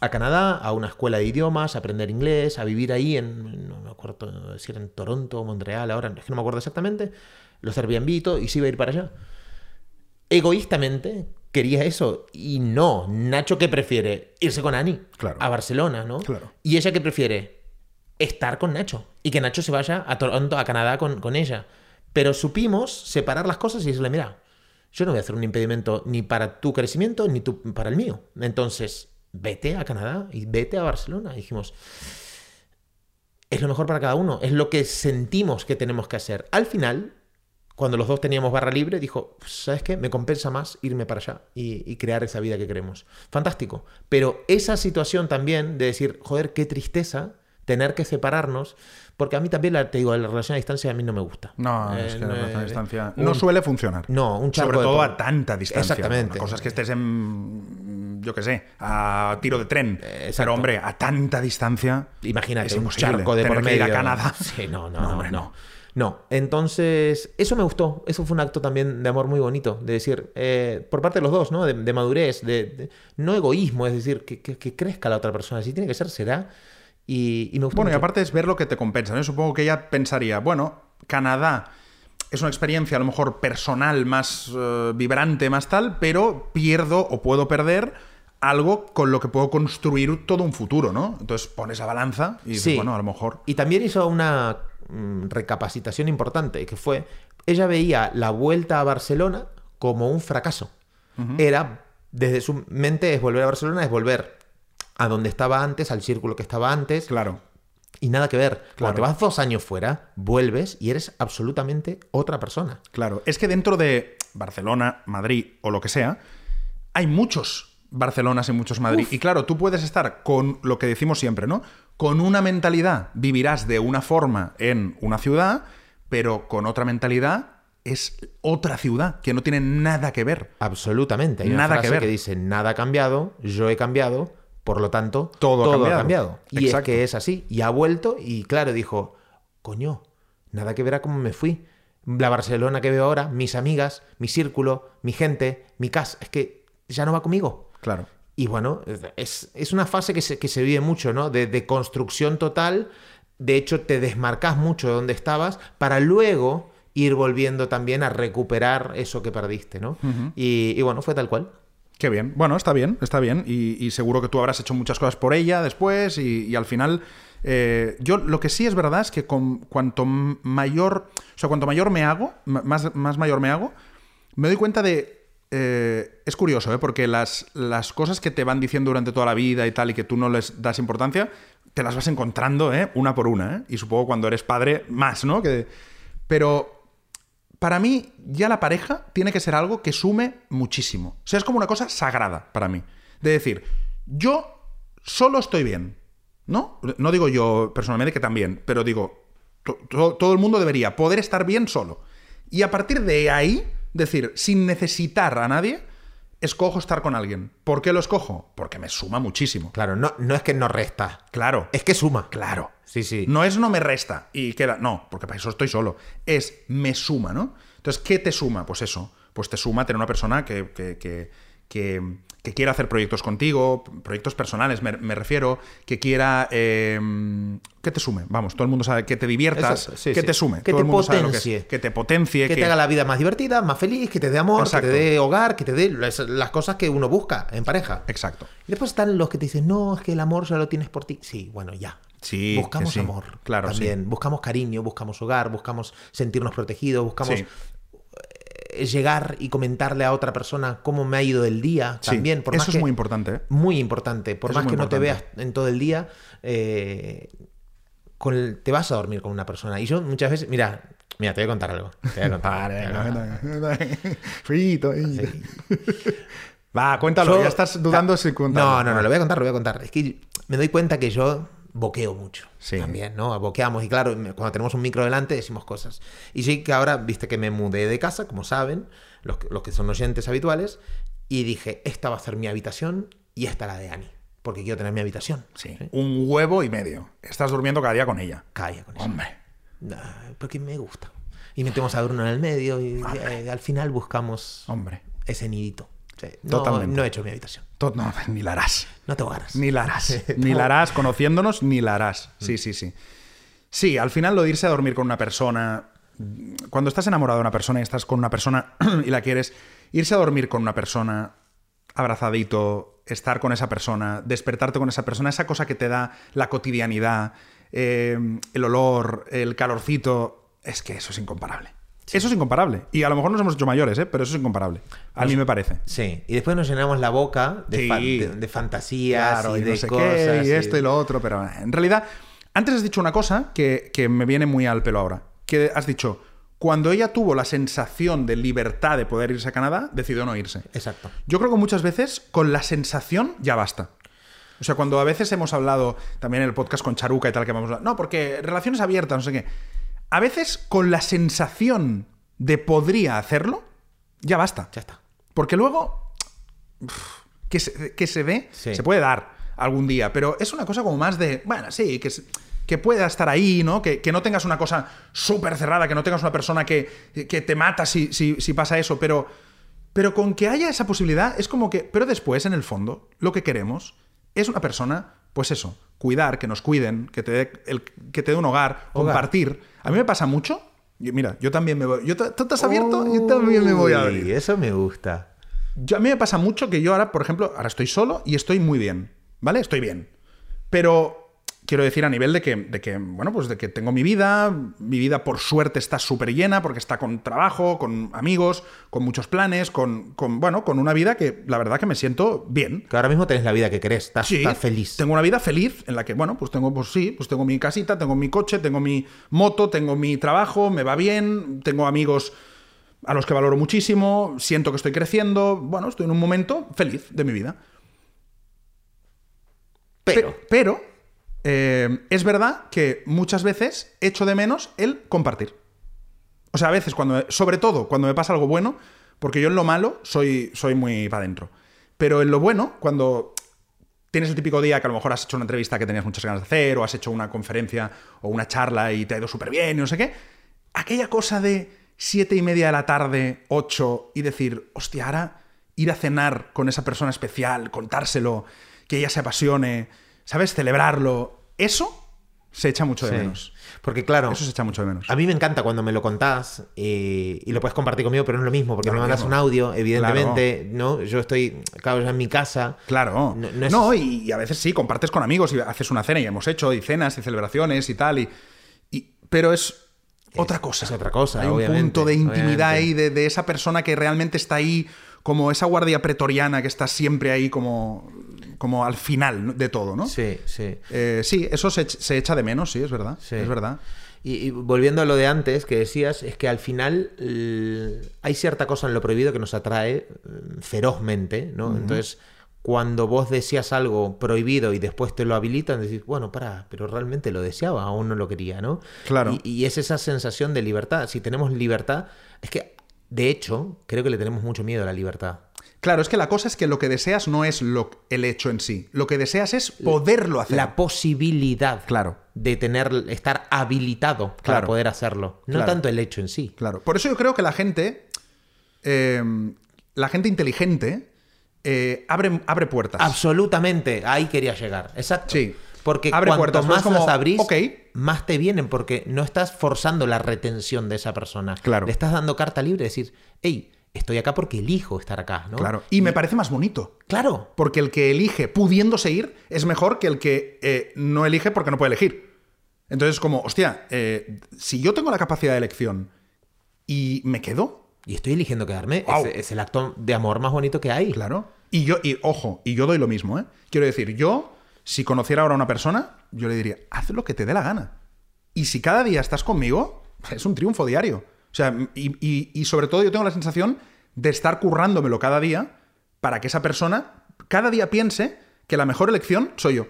a Canadá, a una escuela de idiomas, a aprender inglés, a vivir ahí en, no me acuerdo si era en Toronto o Montreal, ahora es que no me acuerdo exactamente, los Airbnb y todo, y se iba a ir para allá. Egoístamente quería eso, y no, Nacho que prefiere irse con Ani Claro. a Barcelona, ¿no? Claro. Y ella que prefiere estar con Nacho, y que Nacho se vaya a Toronto, a Canadá con, con ella. Pero supimos separar las cosas y decirle, mira, yo no voy a hacer un impedimento ni para tu crecimiento ni para el mío. Entonces, vete a Canadá y vete a Barcelona. Y dijimos, es lo mejor para cada uno, es lo que sentimos que tenemos que hacer. Al final, cuando los dos teníamos barra libre, dijo, ¿sabes qué? Me compensa más irme para allá y, y crear esa vida que queremos. Fantástico. Pero esa situación también de decir, joder, qué tristeza tener que separarnos, porque a mí también, la, te digo, la relación a distancia a mí no me gusta. No, Eh, es que la no, relación a eh, distancia un- no suele funcionar. No, un charco Sobre todo a tanta distancia. Exactamente. Una cosa es que estés en, yo qué sé, a tiro de tren. exacto. Pero hombre, a tanta distancia. Imagínate, Es un charco de tener por que ir medio. a Canadá. Sí, no, no, No, no, hombre, no. no. No, entonces, eso me gustó. Eso fue un acto también de amor muy bonito. De decir, eh, por parte de los dos, ¿no? De, de madurez, de, de- no egoísmo, es decir, que, que- que crezca la otra persona. Si tiene que ser, será. Y, y me gustó Bueno, y aparte es ver lo que te compensa. ¿no? Supongo que ella pensaría, bueno, Canadá es una experiencia a lo mejor personal más eh, vibrante, más tal, pero pierdo o puedo perder algo con lo que puedo construir todo un futuro, ¿no? Entonces pones a balanza y dices, Sí. bueno, a lo mejor. Y también hizo una mm, recapacitación importante, que fue, ella veía la vuelta a Barcelona como un fracaso. Era, desde su mente, es volver a Barcelona, es volver a donde estaba antes, al círculo que estaba antes, Claro. y nada que ver. Claro. Cuando te vas dos años fuera, vuelves y eres absolutamente otra persona. Claro, es que dentro de Barcelona, Madrid o lo que sea, hay muchos Barcelonas y muchos Madrid. Y claro, tú puedes estar con lo que decimos siempre, ¿no? Con una mentalidad vivirás de una forma en una ciudad, pero con otra mentalidad es otra ciudad que no tiene nada que ver. Absolutamente. Hay una Nada que ver. dice, nada ha cambiado, yo he cambiado, por lo tanto, Todo ha cambiado. Y Exacto. es que es así. Y ha vuelto y claro, dijo, coño, nada que ver a cómo me fui. La Barcelona que veo ahora, mis amigas, mi círculo, mi gente, mi casa, es que ya no va conmigo. Claro. Y bueno, es, es una fase que se, que se vive mucho, ¿no? De, de construcción total. De hecho, te desmarcas mucho de donde estabas para luego ir volviendo también a recuperar eso que perdiste, ¿no? y, y bueno, fue tal cual. Qué bien. Bueno, está bien, está bien. Y, seguro que tú habrás hecho muchas cosas por ella después y, al final... eh, yo lo que sí es verdad es que cuanto mayor... O cuanto mayor me hago, más, más mayor me hago, me doy cuenta de eh, es curioso, ¿eh? porque las, las cosas que te van diciendo durante toda la vida y tal, y que tú no les das importancia, te las vas encontrando ¿eh? una por una. ¿eh? Y supongo cuando eres padre, más, ¿no? Que... Pero para mí, ya la pareja tiene que ser algo que sume muchísimo. O sea, es como una cosa sagrada para mí. De decir, yo solo estoy bien. ¿No? No digo yo personalmente que también, pero digo, to- to- todo el mundo debería poder estar bien solo. Y a partir de ahí, decir, sin necesitar a nadie, escojo estar con alguien. ¿Por qué lo escojo? Porque me suma muchísimo. Claro, no, no es que no resta, Claro. es que suma. Claro. Sí, sí. No es no me resta y queda. No, porque para eso estoy solo. Es me suma, ¿no? Entonces, ¿qué te suma? Pues eso. Pues te suma tener una persona que, que, que, que- que quiera hacer proyectos contigo, proyectos personales, me, me refiero, que quiera. eh, que te sume. Vamos, todo el mundo sabe que te diviertas, Eso, sí, que sí. te sume. Que todo te el mundo sabe lo que es. potencie. Que te potencie. Que te haga la vida más divertida, más feliz, que te dé amor, Exacto. que te dé hogar, que te dé las, las cosas que uno busca en pareja. Exacto. Y después están los que te dicen, no, es que el amor solo lo tienes por ti. Sí, bueno, ya. Sí, buscamos sí. amor. Claro, También. Buscamos cariño, buscamos hogar, buscamos sentirnos protegidos, buscamos Sí. Llegar y comentarle a otra persona cómo me ha ido el día. Sí, También, por eso más es que- muy importante. ¿eh? muy importante. Por Eso más que no te veas en todo el día, eh, con el- te vas a dormir con una persona. Y yo muchas veces, mira, mira, te voy a contar algo. Te voy a contar. Frito, frito. Va, cuéntalo, Yo- ya estás dudando si contarlo. No, no, no, lo voy a contar, lo voy a contar. Es que me doy cuenta que yo boqueo mucho. Sí. También, ¿no? Boqueamos. Y claro, cuando tenemos un micro delante decimos cosas. Y sí que ahora, viste que me mudé de casa, como saben, los, que- los que son oyentes habituales, y dije, esta va a ser mi habitación y esta la de Ani. Porque quiero tener mi habitación. Sí, un huevo y medio. Estás durmiendo cada día con ella. Calla con eso. Hombre. Ah, porque me gusta. Y metemos a Bruno en el medio y eh, al final buscamos Hombre. ese nidito. Sí, No, Totalmente. no he hecho mi habitación. To- No, ni la harás. No te hogaras. Ni la harás. Ni la harás. Conociéndonos, ni la harás. Sí, sí, sí. Sí, al final lo de irse a dormir con una persona. Cuando estás enamorado de una persona y estás con una persona y la quieres, irse a dormir con una persona, abrazadito, estar con esa persona, despertarte con esa persona, esa cosa que te da la cotidianidad, eh, el olor, el calorcito, es que eso es incomparable. Eso es incomparable. Y a lo mejor nos hemos hecho mayores, ¿eh? pero eso es incomparable. A mí me parece. Sí, y después nos llenamos la boca de, Sí. fa- de- de fantasías Claro, y y de no sé cosas. qué, y y- esto y lo otro, pero eh, en realidad, antes has dicho una cosa que, que me viene muy al pelo ahora. Que has dicho, cuando ella tuvo la sensación de libertad de poder irse a Canadá, decidió no irse. Exacto. Yo creo que muchas veces con la sensación ya basta. O sea, cuando a veces hemos hablado también en el podcast con Charuca y tal, que vamos a... No, porque relaciones abiertas, no sé qué. A veces con la sensación de podría hacerlo, ya basta. Ya está. Porque luego, uf, que se, que se Sí. se puede dar algún día, pero es una cosa como más de, bueno, sí, que, que pueda estar ahí, ¿no? Que, que no tengas una cosa súper cerrada, que no tengas una persona que, que te mata si, si, si pasa eso, pero, pero con que haya esa posibilidad, es como que, pero después, en el fondo, lo que queremos es una persona, pues eso, cuidar, que nos cuiden, que te dé, el- que te dé un hogar, Hogar. compartir. A mí me pasa mucho. y mira, yo también me voy. Yo, ¿Tú estás abierto? Yo también me voy a Uy, abrir. Eso me gusta. Yo, a mí me pasa mucho que yo ahora, por ejemplo, ahora estoy solo y estoy muy bien, ¿vale? Estoy bien. Pero quiero decir a nivel de que, de que, bueno, pues de que tengo mi vida, mi vida por suerte está súper llena porque está con trabajo, con amigos, con muchos planes, con, con, bueno, con una vida que la verdad que me siento bien. Que ahora mismo tenés la vida que querés. Estás, Sí, estás feliz. Tengo una vida feliz en la que, bueno, pues tengo, pues sí, pues tengo mi casita, tengo mi coche, tengo mi moto, tengo mi trabajo, me va bien, tengo amigos a los que valoro muchísimo, siento que estoy creciendo, bueno, estoy en un momento feliz de mi vida. Pero, Pe- pero eh, es verdad que muchas veces echo de menos el compartir. O sea, a veces cuando, sobre todo cuando me pasa algo bueno, porque yo en lo malo soy, soy muy para adentro. Pero en lo bueno, cuando tienes el típico día que a lo mejor has hecho una entrevista que tenías muchas ganas de hacer, o has hecho una conferencia o una charla y te ha ido súper bien y no sé qué, aquella cosa de siete y media de la tarde, ocho, y decir, hostia, ahora ir a cenar con esa persona especial, contárselo, que ella se apasione, ¿sabes? Celebrarlo, eso se echa mucho de sí. menos. Porque claro, Eso se echa mucho de menos. a mí me encanta cuando me lo contás y, y lo puedes compartir conmigo, pero no es lo mismo, porque No me mandas un audio, evidentemente, ¿no? Yo estoy, claro, ya en mi casa. Claro. No- No, y, y a veces sí, compartes con amigos y haces una cena y hemos hecho, y cenas y celebraciones y tal, y, y- pero es otra cosa. es otra cosa, Hay un punto de intimidad obviamente. ahí de, de esa persona que realmente está ahí como esa guardia pretoriana que está siempre ahí como, como al final de todo, ¿no? Sí, sí. Eh, sí, eso se, se echa de menos, sí, es verdad. Sí. Es verdad. Y, y volviendo a lo de antes que decías, es que al final hay cierta cosa en lo prohibido que nos atrae eh, ferozmente, ¿no? Entonces, cuando vos deseas algo prohibido y después te lo habilitan, decís, bueno, para, pero realmente lo deseaba, aún no lo quería, ¿no? Claro. Y, y es esa sensación de libertad. Si tenemos libertad, es que, de hecho, creo que le tenemos mucho miedo a la libertad. Claro, es que la cosa es que lo que deseas no es lo, el hecho en sí. Lo que deseas es poderlo hacer. La posibilidad Claro. de tener, estar habilitado para Claro. poder hacerlo. No Claro. tanto el hecho en sí. Claro. Por eso yo creo que la gente. eh, la gente inteligente eh, abre, abre puertas. Absolutamente, ahí quería llegar. Exacto. Sí. Porque Abre cuanto puertas, más como, las abrís, más te vienen, porque no estás forzando la retención de esa persona. Claro. Le estás dando carta libre, decir, hey, estoy acá porque elijo estar acá, ¿no? Claro. Y me parece más bonito. Claro. Porque el que elige pudiéndose ir es mejor que el que eh, no elige porque no puede elegir. Entonces, como, hostia, eh, si yo tengo la capacidad de elección y me quedo, Y estoy eligiendo quedarme. Es, es el acto de amor más bonito que hay. claro. Y yo, y ojo, y yo doy lo mismo, ¿eh? Quiero decir, yo, si conociera ahora a una persona, yo le diría, haz lo que te dé la gana. Y si cada día estás conmigo, es un triunfo diario. O sea, y, y- y sobre todo yo tengo la sensación de estar currándomelo cada día para que esa persona cada día piense que la mejor elección soy yo.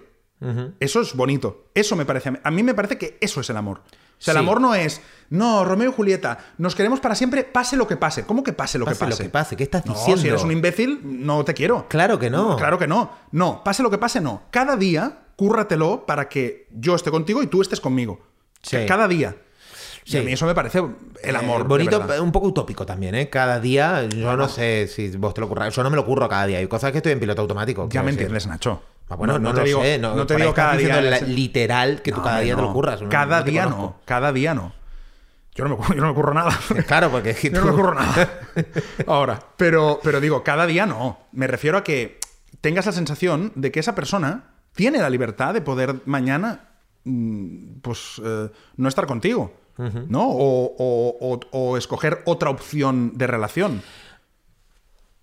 Eso es bonito. Eso me parece. a mí- A mí me parece que eso es el amor. O sea, el amor no es, no, Romeo y Julieta, nos queremos para siempre, pase lo que pase. ¿Cómo que pase lo Pase que pase? que pase, ¿qué estás No, diciendo? si eres un imbécil, no te quiero. Claro que no. Claro que no. No, pase lo que pase, no. Cada día, cúrratelo para que yo esté contigo y tú estés conmigo. Sí. Cada día. Y Sí. a mí eso me parece el amor. Eh, de bonito, un poco utópico también, ¿eh? Cada día, yo no sé si vos te lo curras. Yo no me lo curro cada día. Hay cosas que estoy en piloto automático. Ya me entiendes, Nacho. Ah, bueno, no, te lo digo, sé. No, no te digo cada día. la- literal que tú cada día te lo curras. Cada día conozco. no. Cada día no. Yo no me, yo no me curro nada. Claro, porque es que Yo no me tú- curro nada. Ahora, pero, pero digo, cada día no. Me refiero a que tengas la sensación de que esa persona tiene la libertad de poder mañana, mm, pues, eh, no estar contigo. ¿No? O, o- o- o escoger otra opción de relación.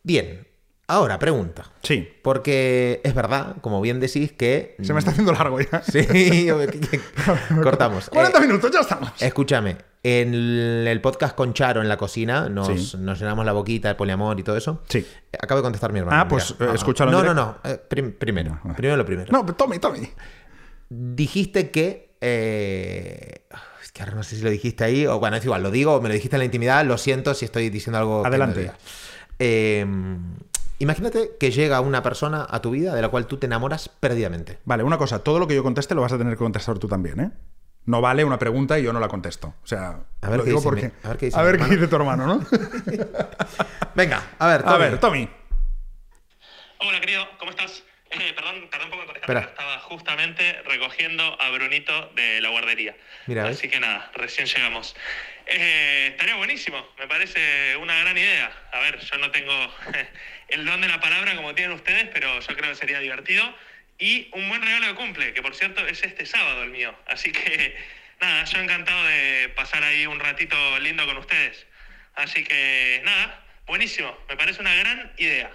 Bien, ahora pregunta. Sí. Porque es verdad, como bien decís, que. Se me está haciendo largo ya. Sí, cortamos. 40 Eh, minutos, ya estamos. Escúchame, en el podcast con Charo en la cocina nos, Sí. nos llenamos la boquita de poliamor y todo eso. Sí. Acabo de contestar mi hermano. Ah, pues, eh, escúchalo No, no, no. eh, prim- primero. Primero lo primero. No, Tommy, Tommy. Dijiste que. eh, que ahora no sé si lo dijiste ahí o bueno, es igual, lo digo o me lo dijiste en la intimidad. Lo siento si estoy diciendo algo. que no Adelante. Eh, imagínate que llega una persona a tu vida de la cual tú te enamoras perdidamente. Vale, una cosa, todo lo que yo conteste lo vas a tener que contestar tú también, ¿eh? No vale una pregunta y yo no la contesto. O sea, A ver lo qué digo dice porque. mi- a ver qué dice a ver qué dice tu hermano, ¿no? Venga, a ver, a Tommy. ver, Tommy. Hola, querido, ¿cómo estás? Eh, perdón, poco en contestar, estaba justamente recogiendo a Brunito de la guardería. Así que nada, recién llegamos. Eh, estaría buenísimo, me parece una gran idea. A ver, yo no tengo el don de la palabra como tienen ustedes, pero yo creo que sería divertido. Y un buen regalo de cumple, que por cierto es este sábado el mío. Así que nada, yo encantado de pasar ahí un ratito lindo con ustedes. Así que nada, buenísimo, me parece una gran idea.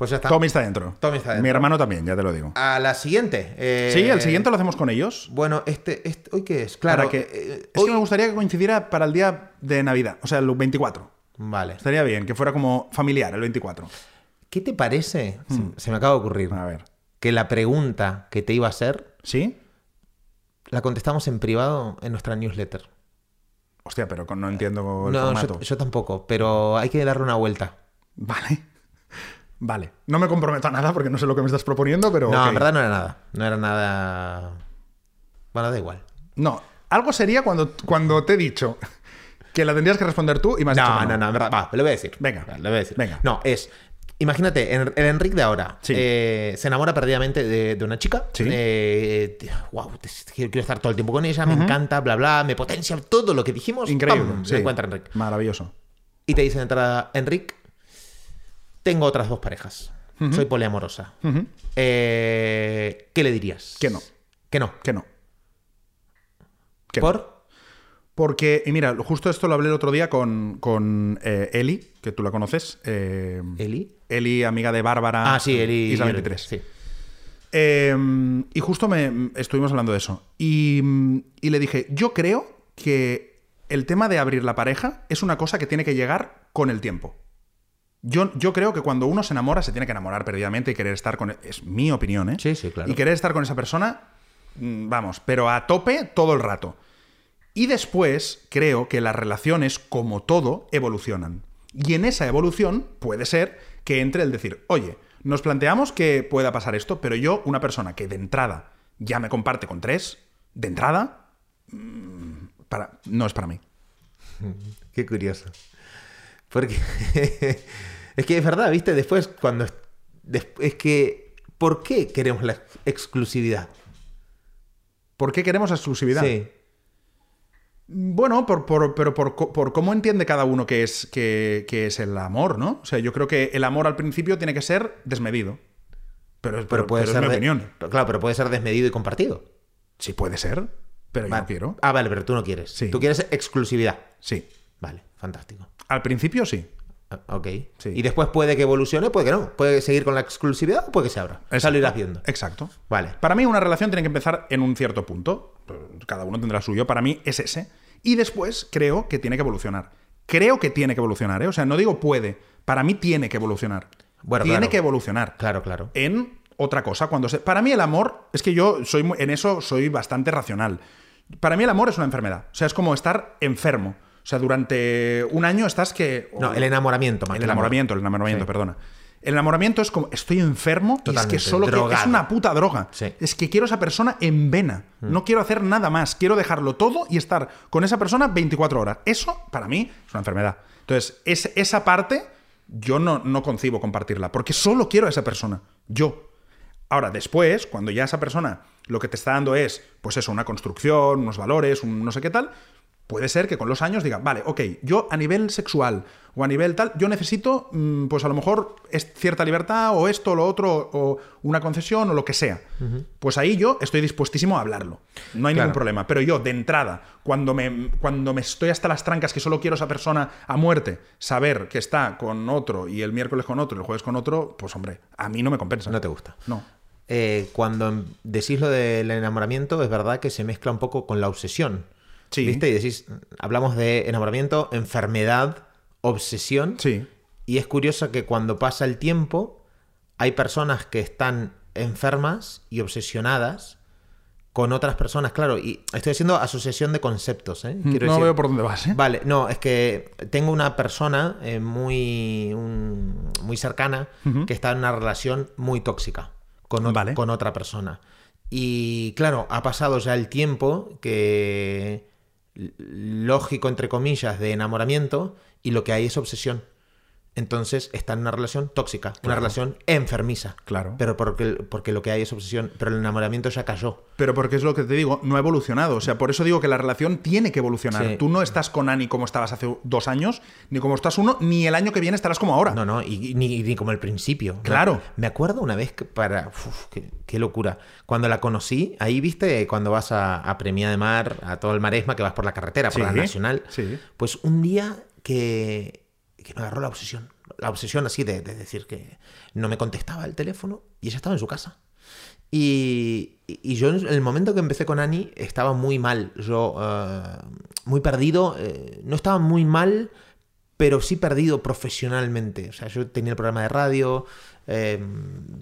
Pues ya está. Tommy está dentro. Tommy está dentro. Mi hermano también, ya te lo digo. A la siguiente. eh, Sí, el siguiente lo hacemos con ellos. Bueno, este, este- ¿hoy qué es? Claro. para que, eh, es hoy- que me gustaría que coincidiera para el día de Navidad, o sea, el 24. Vale. Estaría bien, que fuera como familiar, el 24. ¿Qué te parece? Se- Hmm. Se, me acaba de ocurrir. A ver. Que la pregunta que te iba a hacer ¿Sí? la contestamos en privado en nuestra newsletter. Hostia, pero no entiendo el no, formato. yo, yo tampoco, pero hay que darle una vuelta. Vale. Vale. No me comprometo a nada porque no sé lo que me estás proponiendo, pero. No, en verdad no era nada. No era nada. Bueno, da igual. No. Algo sería cuando, cuando te he dicho que la tendrías que responder tú y me has dicho No, que no, no, en verdad. Va, lo voy a decir. Venga. Va, Lo voy a decir. Venga. No, es. Imagínate, en- el Enric de ahora Sí. eh, se enamora perdidamente de, de una chica. Sí. Eh, wow, quiero estar todo el tiempo con ella, me encanta, bla, bla, me potencia todo lo que dijimos. Increíble. ¡pam! sí. Se encuentra Enric. Maravilloso. Y te dice de entrada, Enric, tengo otras dos parejas. Soy poliamorosa. Eh, ¿Qué le dirías? Que no. Que no. Que no. Que no. ¿Por? Porque, y mira, justo esto lo hablé el otro día con, con eh, Eli, que tú la conoces. eh, ¿Eli? Eli, amiga de Bárbara. Ah, sí, Eli. Isla 23. Sí. Eh, y justo me estuvimos hablando de eso. Y, y le dije, yo creo que el tema de abrir la pareja es una cosa que tiene que llegar con el tiempo. Yo, yo creo que cuando uno se enamora, se tiene que enamorar perdidamente y querer estar con... Es mi opinión, ¿eh? Sí, sí, claro. Y querer estar con esa persona, mm, vamos, pero a tope todo el rato. Y después creo que las relaciones, como todo, evolucionan. Y en esa evolución puede ser que entre el decir, oye, nos planteamos que pueda pasar esto, pero yo, una persona que de entrada ya me comparte con tres, de entrada, mm, para, no es para mí. Qué curioso. Porque es que es verdad, ¿viste? Después, cuando... Es que... ¿Por qué queremos la exclusividad? ¿Por qué queremos exclusividad? Sí. Bueno, por, por- pero por, por cómo entiende cada uno que es, que, que es el amor, ¿no? O sea, yo creo que el amor al principio tiene que ser desmedido. Pero, pero, Pero puede pero ser es mi de- opinión. Claro, pero puede ser desmedido y compartido. Sí puede ser, pero yo no quiero. Ah, vale, pero tú no quieres. Sí. Tú quieres exclusividad. Sí. Vale, fantástico. Al principio sí. Ah, Ok. Sí. Y después puede que evolucione, puede que no. Puede seguir con la exclusividad o puede que se abra. Eso lo irás viendo. Exacto. Vale. Para mí una relación tiene que empezar en un cierto punto. Cada uno tendrá suyo. Para mí es ese. Y después creo que tiene que evolucionar. Creo que tiene que evolucionar, ¿eh? O sea, no digo puede. Para mí tiene que evolucionar. Bueno, tiene claro. que evolucionar. Claro, claro. en otra cosa. Cuando se... Para mí el amor, es que yo soy muy- en eso soy bastante racional. Para mí el amor es una enfermedad. O sea, es como estar enfermo. O sea, durante un año estás que... No, el enamoramiento, más El enamoramiento, el enamoramiento, Sí. perdona. El enamoramiento es como, estoy enfermo y es que solo que- es una puta droga. Sí. Mm. Es que quiero a esa persona en vena. No quiero hacer nada más. Quiero dejarlo todo y estar con esa persona 24 horas. Eso, para mí, es una enfermedad. Entonces, es, esa parte yo no, no concibo compartirla, porque solo quiero a esa persona. Yo. Ahora, después, cuando ya esa persona lo que te está dando es, pues eso, una construcción, unos valores, un no sé qué tal, puede ser que con los años diga, vale, ok, yo a nivel sexual o a nivel tal, yo necesito, mm, pues a lo mejor es cierta libertad o esto o lo otro, o una concesión o lo que sea. Pues ahí yo estoy dispuestísimo a hablarlo. No hay Claro. ningún problema. Pero yo, de entrada, cuando me, cuando me estoy hasta las trancas, que solo quiero a esa persona a muerte, saber que está con otro y el miércoles con otro y el jueves con otro, pues hombre, a mí no me compensa. No te gusta. No. Eh, cuando decís lo del enamoramiento, es verdad que se mezcla un poco con la obsesión. Sí. ¿Viste? Y decís, hablamos de enamoramiento, enfermedad, obsesión. Sí. Y es curioso que cuando pasa el tiempo, hay personas que están enfermas y obsesionadas con otras personas, claro. Y estoy haciendo asociación de conceptos, ¿eh? Quiero no decir- veo por dónde vas, ¿eh? Vale, no, es que tengo una persona eh, muy, un- muy cercana que está en una relación muy tóxica con, Vale. con otra persona. Y claro, ha pasado ya el tiempo que lógico, entre comillas, de enamoramiento y lo que hay es obsesión. Entonces está en una relación tóxica, una relación enfermiza. Claro. Pero porque, porque lo que hay es obsesión, pero el enamoramiento ya cayó. Pero porque es lo que te digo, no ha evolucionado. O sea, por eso digo que la relación tiene que evolucionar. Sí. Tú no estás con Ani como estabas hace dos años, ni como estás uno, ni el año que viene estarás como ahora. No, no, y, ni, ni como el principio. ¿no? Claro. Me acuerdo una vez que para. uf, qué, qué locura. Cuando la conocí, ahí viste, cuando vas a, a Premia de Mar, a todo el maresma, que vas por la carretera, por Sí, la nacional. sí. Pues un día que, que me agarró la obsesión. La obsesión así de, de decir que no me contestaba el teléfono y ella estaba en su casa. Y, yo en el momento que empecé con Ani estaba muy mal. Yo, eh, muy perdido. eh, no estaba muy mal, pero sí perdido profesionalmente. O sea, yo tenía el programa de radio, eh,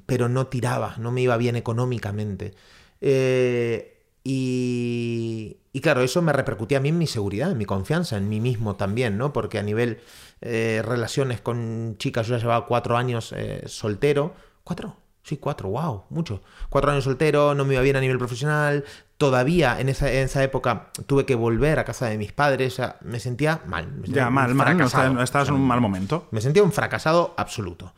pero no tiraba, no me iba bien económicamente. Eh, y, y claro, eso me repercutía a mí en mi seguridad, en mi confianza, en mí mismo también, ¿no? Porque a nivel eh, relaciones con chicas, yo ya llevaba cuatro años eh, soltero. ¿Cuatro? Sí, cuatro, wow, mucho. Cuatro años soltero, no me iba bien a nivel profesional. Todavía en esa, en esa época tuve que volver a casa de mis padres. O sea, me sentía mal. me sentía Ya, mal, mal. No estás, en un mal momento. Me sentía un fracasado absoluto.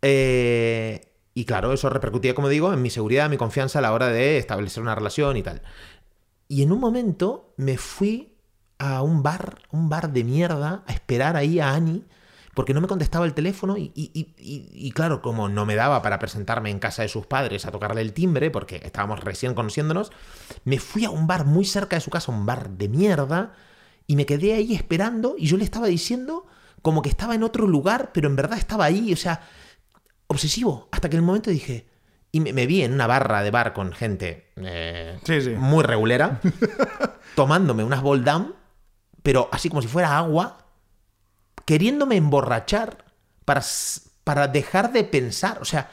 Eh, y claro, eso repercutía, como digo, en mi seguridad, en mi confianza a la hora de establecer una relación y tal. Y en un momento me fui a un bar, un bar de mierda, a esperar ahí a Ani, porque no me contestaba el teléfono y, y- y- y- y claro, como no me daba para presentarme en casa de sus padres a tocarle el timbre, porque estábamos recién conociéndonos, me fui a un bar muy cerca de su casa, un bar de mierda, Y me quedé ahí esperando y yo le estaba diciendo como que estaba en otro lugar, pero en verdad estaba ahí, o sea, obsesivo. Hasta que en el momento dije, y me, me vi en una barra de bar con gente eh, Sí, sí. muy regulera, tomándome unas ball down, pero así como si fuera agua, queriéndome emborrachar para, para dejar de pensar. O sea,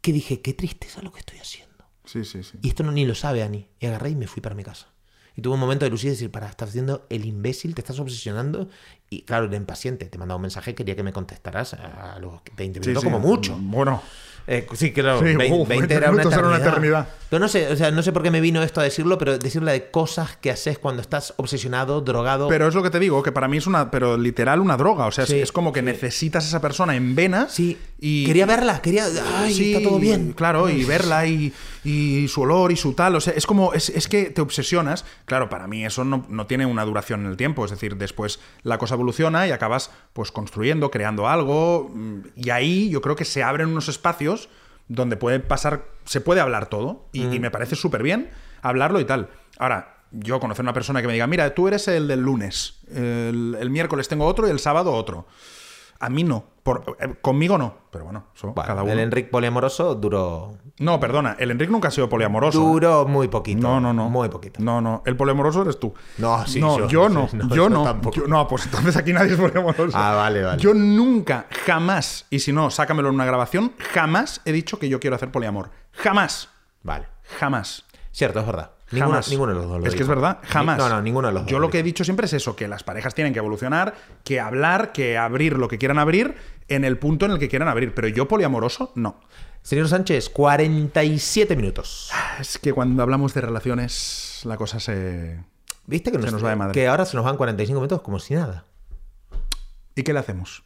que dije, qué tristeza lo que estoy haciendo. Sí, sí, sí. Y esto no ni lo sabe Ani. Y agarré y me fui para mi casa. Y tuve un momento de lucidez y decir, para, estás haciendo el imbécil, te estás obsesionando. Y claro, era impaciente. Te mandaba un mensaje, quería que me contestaras a los 20 Sí, minutos sí. como mucho. Bueno, Eh, sí, claro. Sí, 20, uf, 20 20 era, una era una eternidad. eternidad. Pero no sé, o sea, no sé por qué me vino esto a decirlo, pero decirle de cosas que haces cuando estás obsesionado, drogado. pero es lo que te digo, que para mí es una, pero literal una droga. O sea, es- Sí, es, como que necesitas a esa persona en venas. sí, y quería verla, quería. Ay, Sí, está todo bien. Claro, y verla y, y su olor y su tal. O sea, es como, es, es que te obsesionas. Claro, para mí eso no, no tiene una duración en el tiempo. Es decir, después la cosa evoluciona y acabas pues construyendo, creando algo. mm, Y ahí yo creo que se abren unos espacios donde puede pasar, se puede hablar todo. Y, y me parece súper bien hablarlo y tal. Ahora, yo conocer a una persona que me diga, mira, tú eres el del lunes, el, el miércoles tengo otro y el sábado otro. A mí no. Por, eh, conmigo no. Pero bueno, cada uno. el Enrique poliamoroso duró. No, perdona, el Enrique nunca ha sido poliamoroso. ¿eh? Duró muy poquito. No, no, no. Muy poquito. No, no. El poliamoroso eres tú. No, sí, No, yo- yo, no. no, yo yo no. tampoco. Yo- no, pues entonces aquí nadie es poliamoroso. Ah, vale, vale. Yo nunca, jamás, y si no, sácamelo en una grabación, jamás he dicho que yo quiero hacer poliamor. Jamás. Vale. Jamás. Cierto, es verdad. Jamás. ninguno de los dos lo Es que es verdad, jamás. No, no, ninguno de los dos. Yo lo que he dicho siempre es eso, que las parejas tienen que evolucionar, que hablar, que abrir lo que quieran abrir en el punto en el que quieran abrir. Pero yo poliamoroso, no. Señor Sánchez, 47 minutos. Es que cuando hablamos de relaciones, la cosa se... ¿Viste que, Se nos va de madre. que ahora se nos van 45 minutos como si nada? ¿Y qué le hacemos?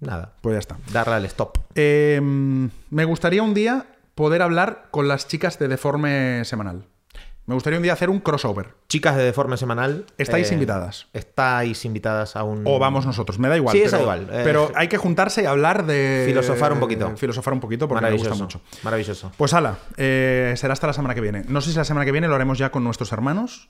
Nada. Pues ya está. Darle al stop. Eh, me gustaría un día poder hablar con las chicas de Deforme Semanal. Me gustaría un día hacer un crossover. Chicas de Deforme Semanal. Estáis eh, invitadas. Estáis invitadas a un. O vamos nosotros, me da igual. Sí, pero, es igual. Eh, pero hay que juntarse y hablar de... Filosofar un poquito. Filosofar un poquito porque me gusta mucho. Maravilloso. Pues ala, eh, será hasta la semana que viene. No sé si la semana que viene lo haremos ya con nuestros hermanos.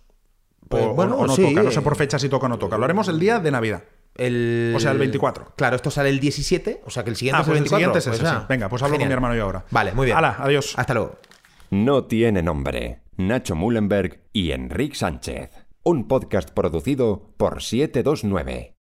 Pues, o, bueno, o no sí. toca, no sé por fecha si toca o no toca. Lo haremos el día de Navidad. El... O sea, el 24. Claro, esto sale el 17, o sea que el siguiente Ah, es el pues el 24. siguiente es ese, sí. Venga, pues hablo con mi hermano yo ahora. Vale, muy bien. Hala, adiós. Hasta luego. No tiene nombre. Nacho Mullenberg y Enrique Sánchez. Un podcast producido por 729.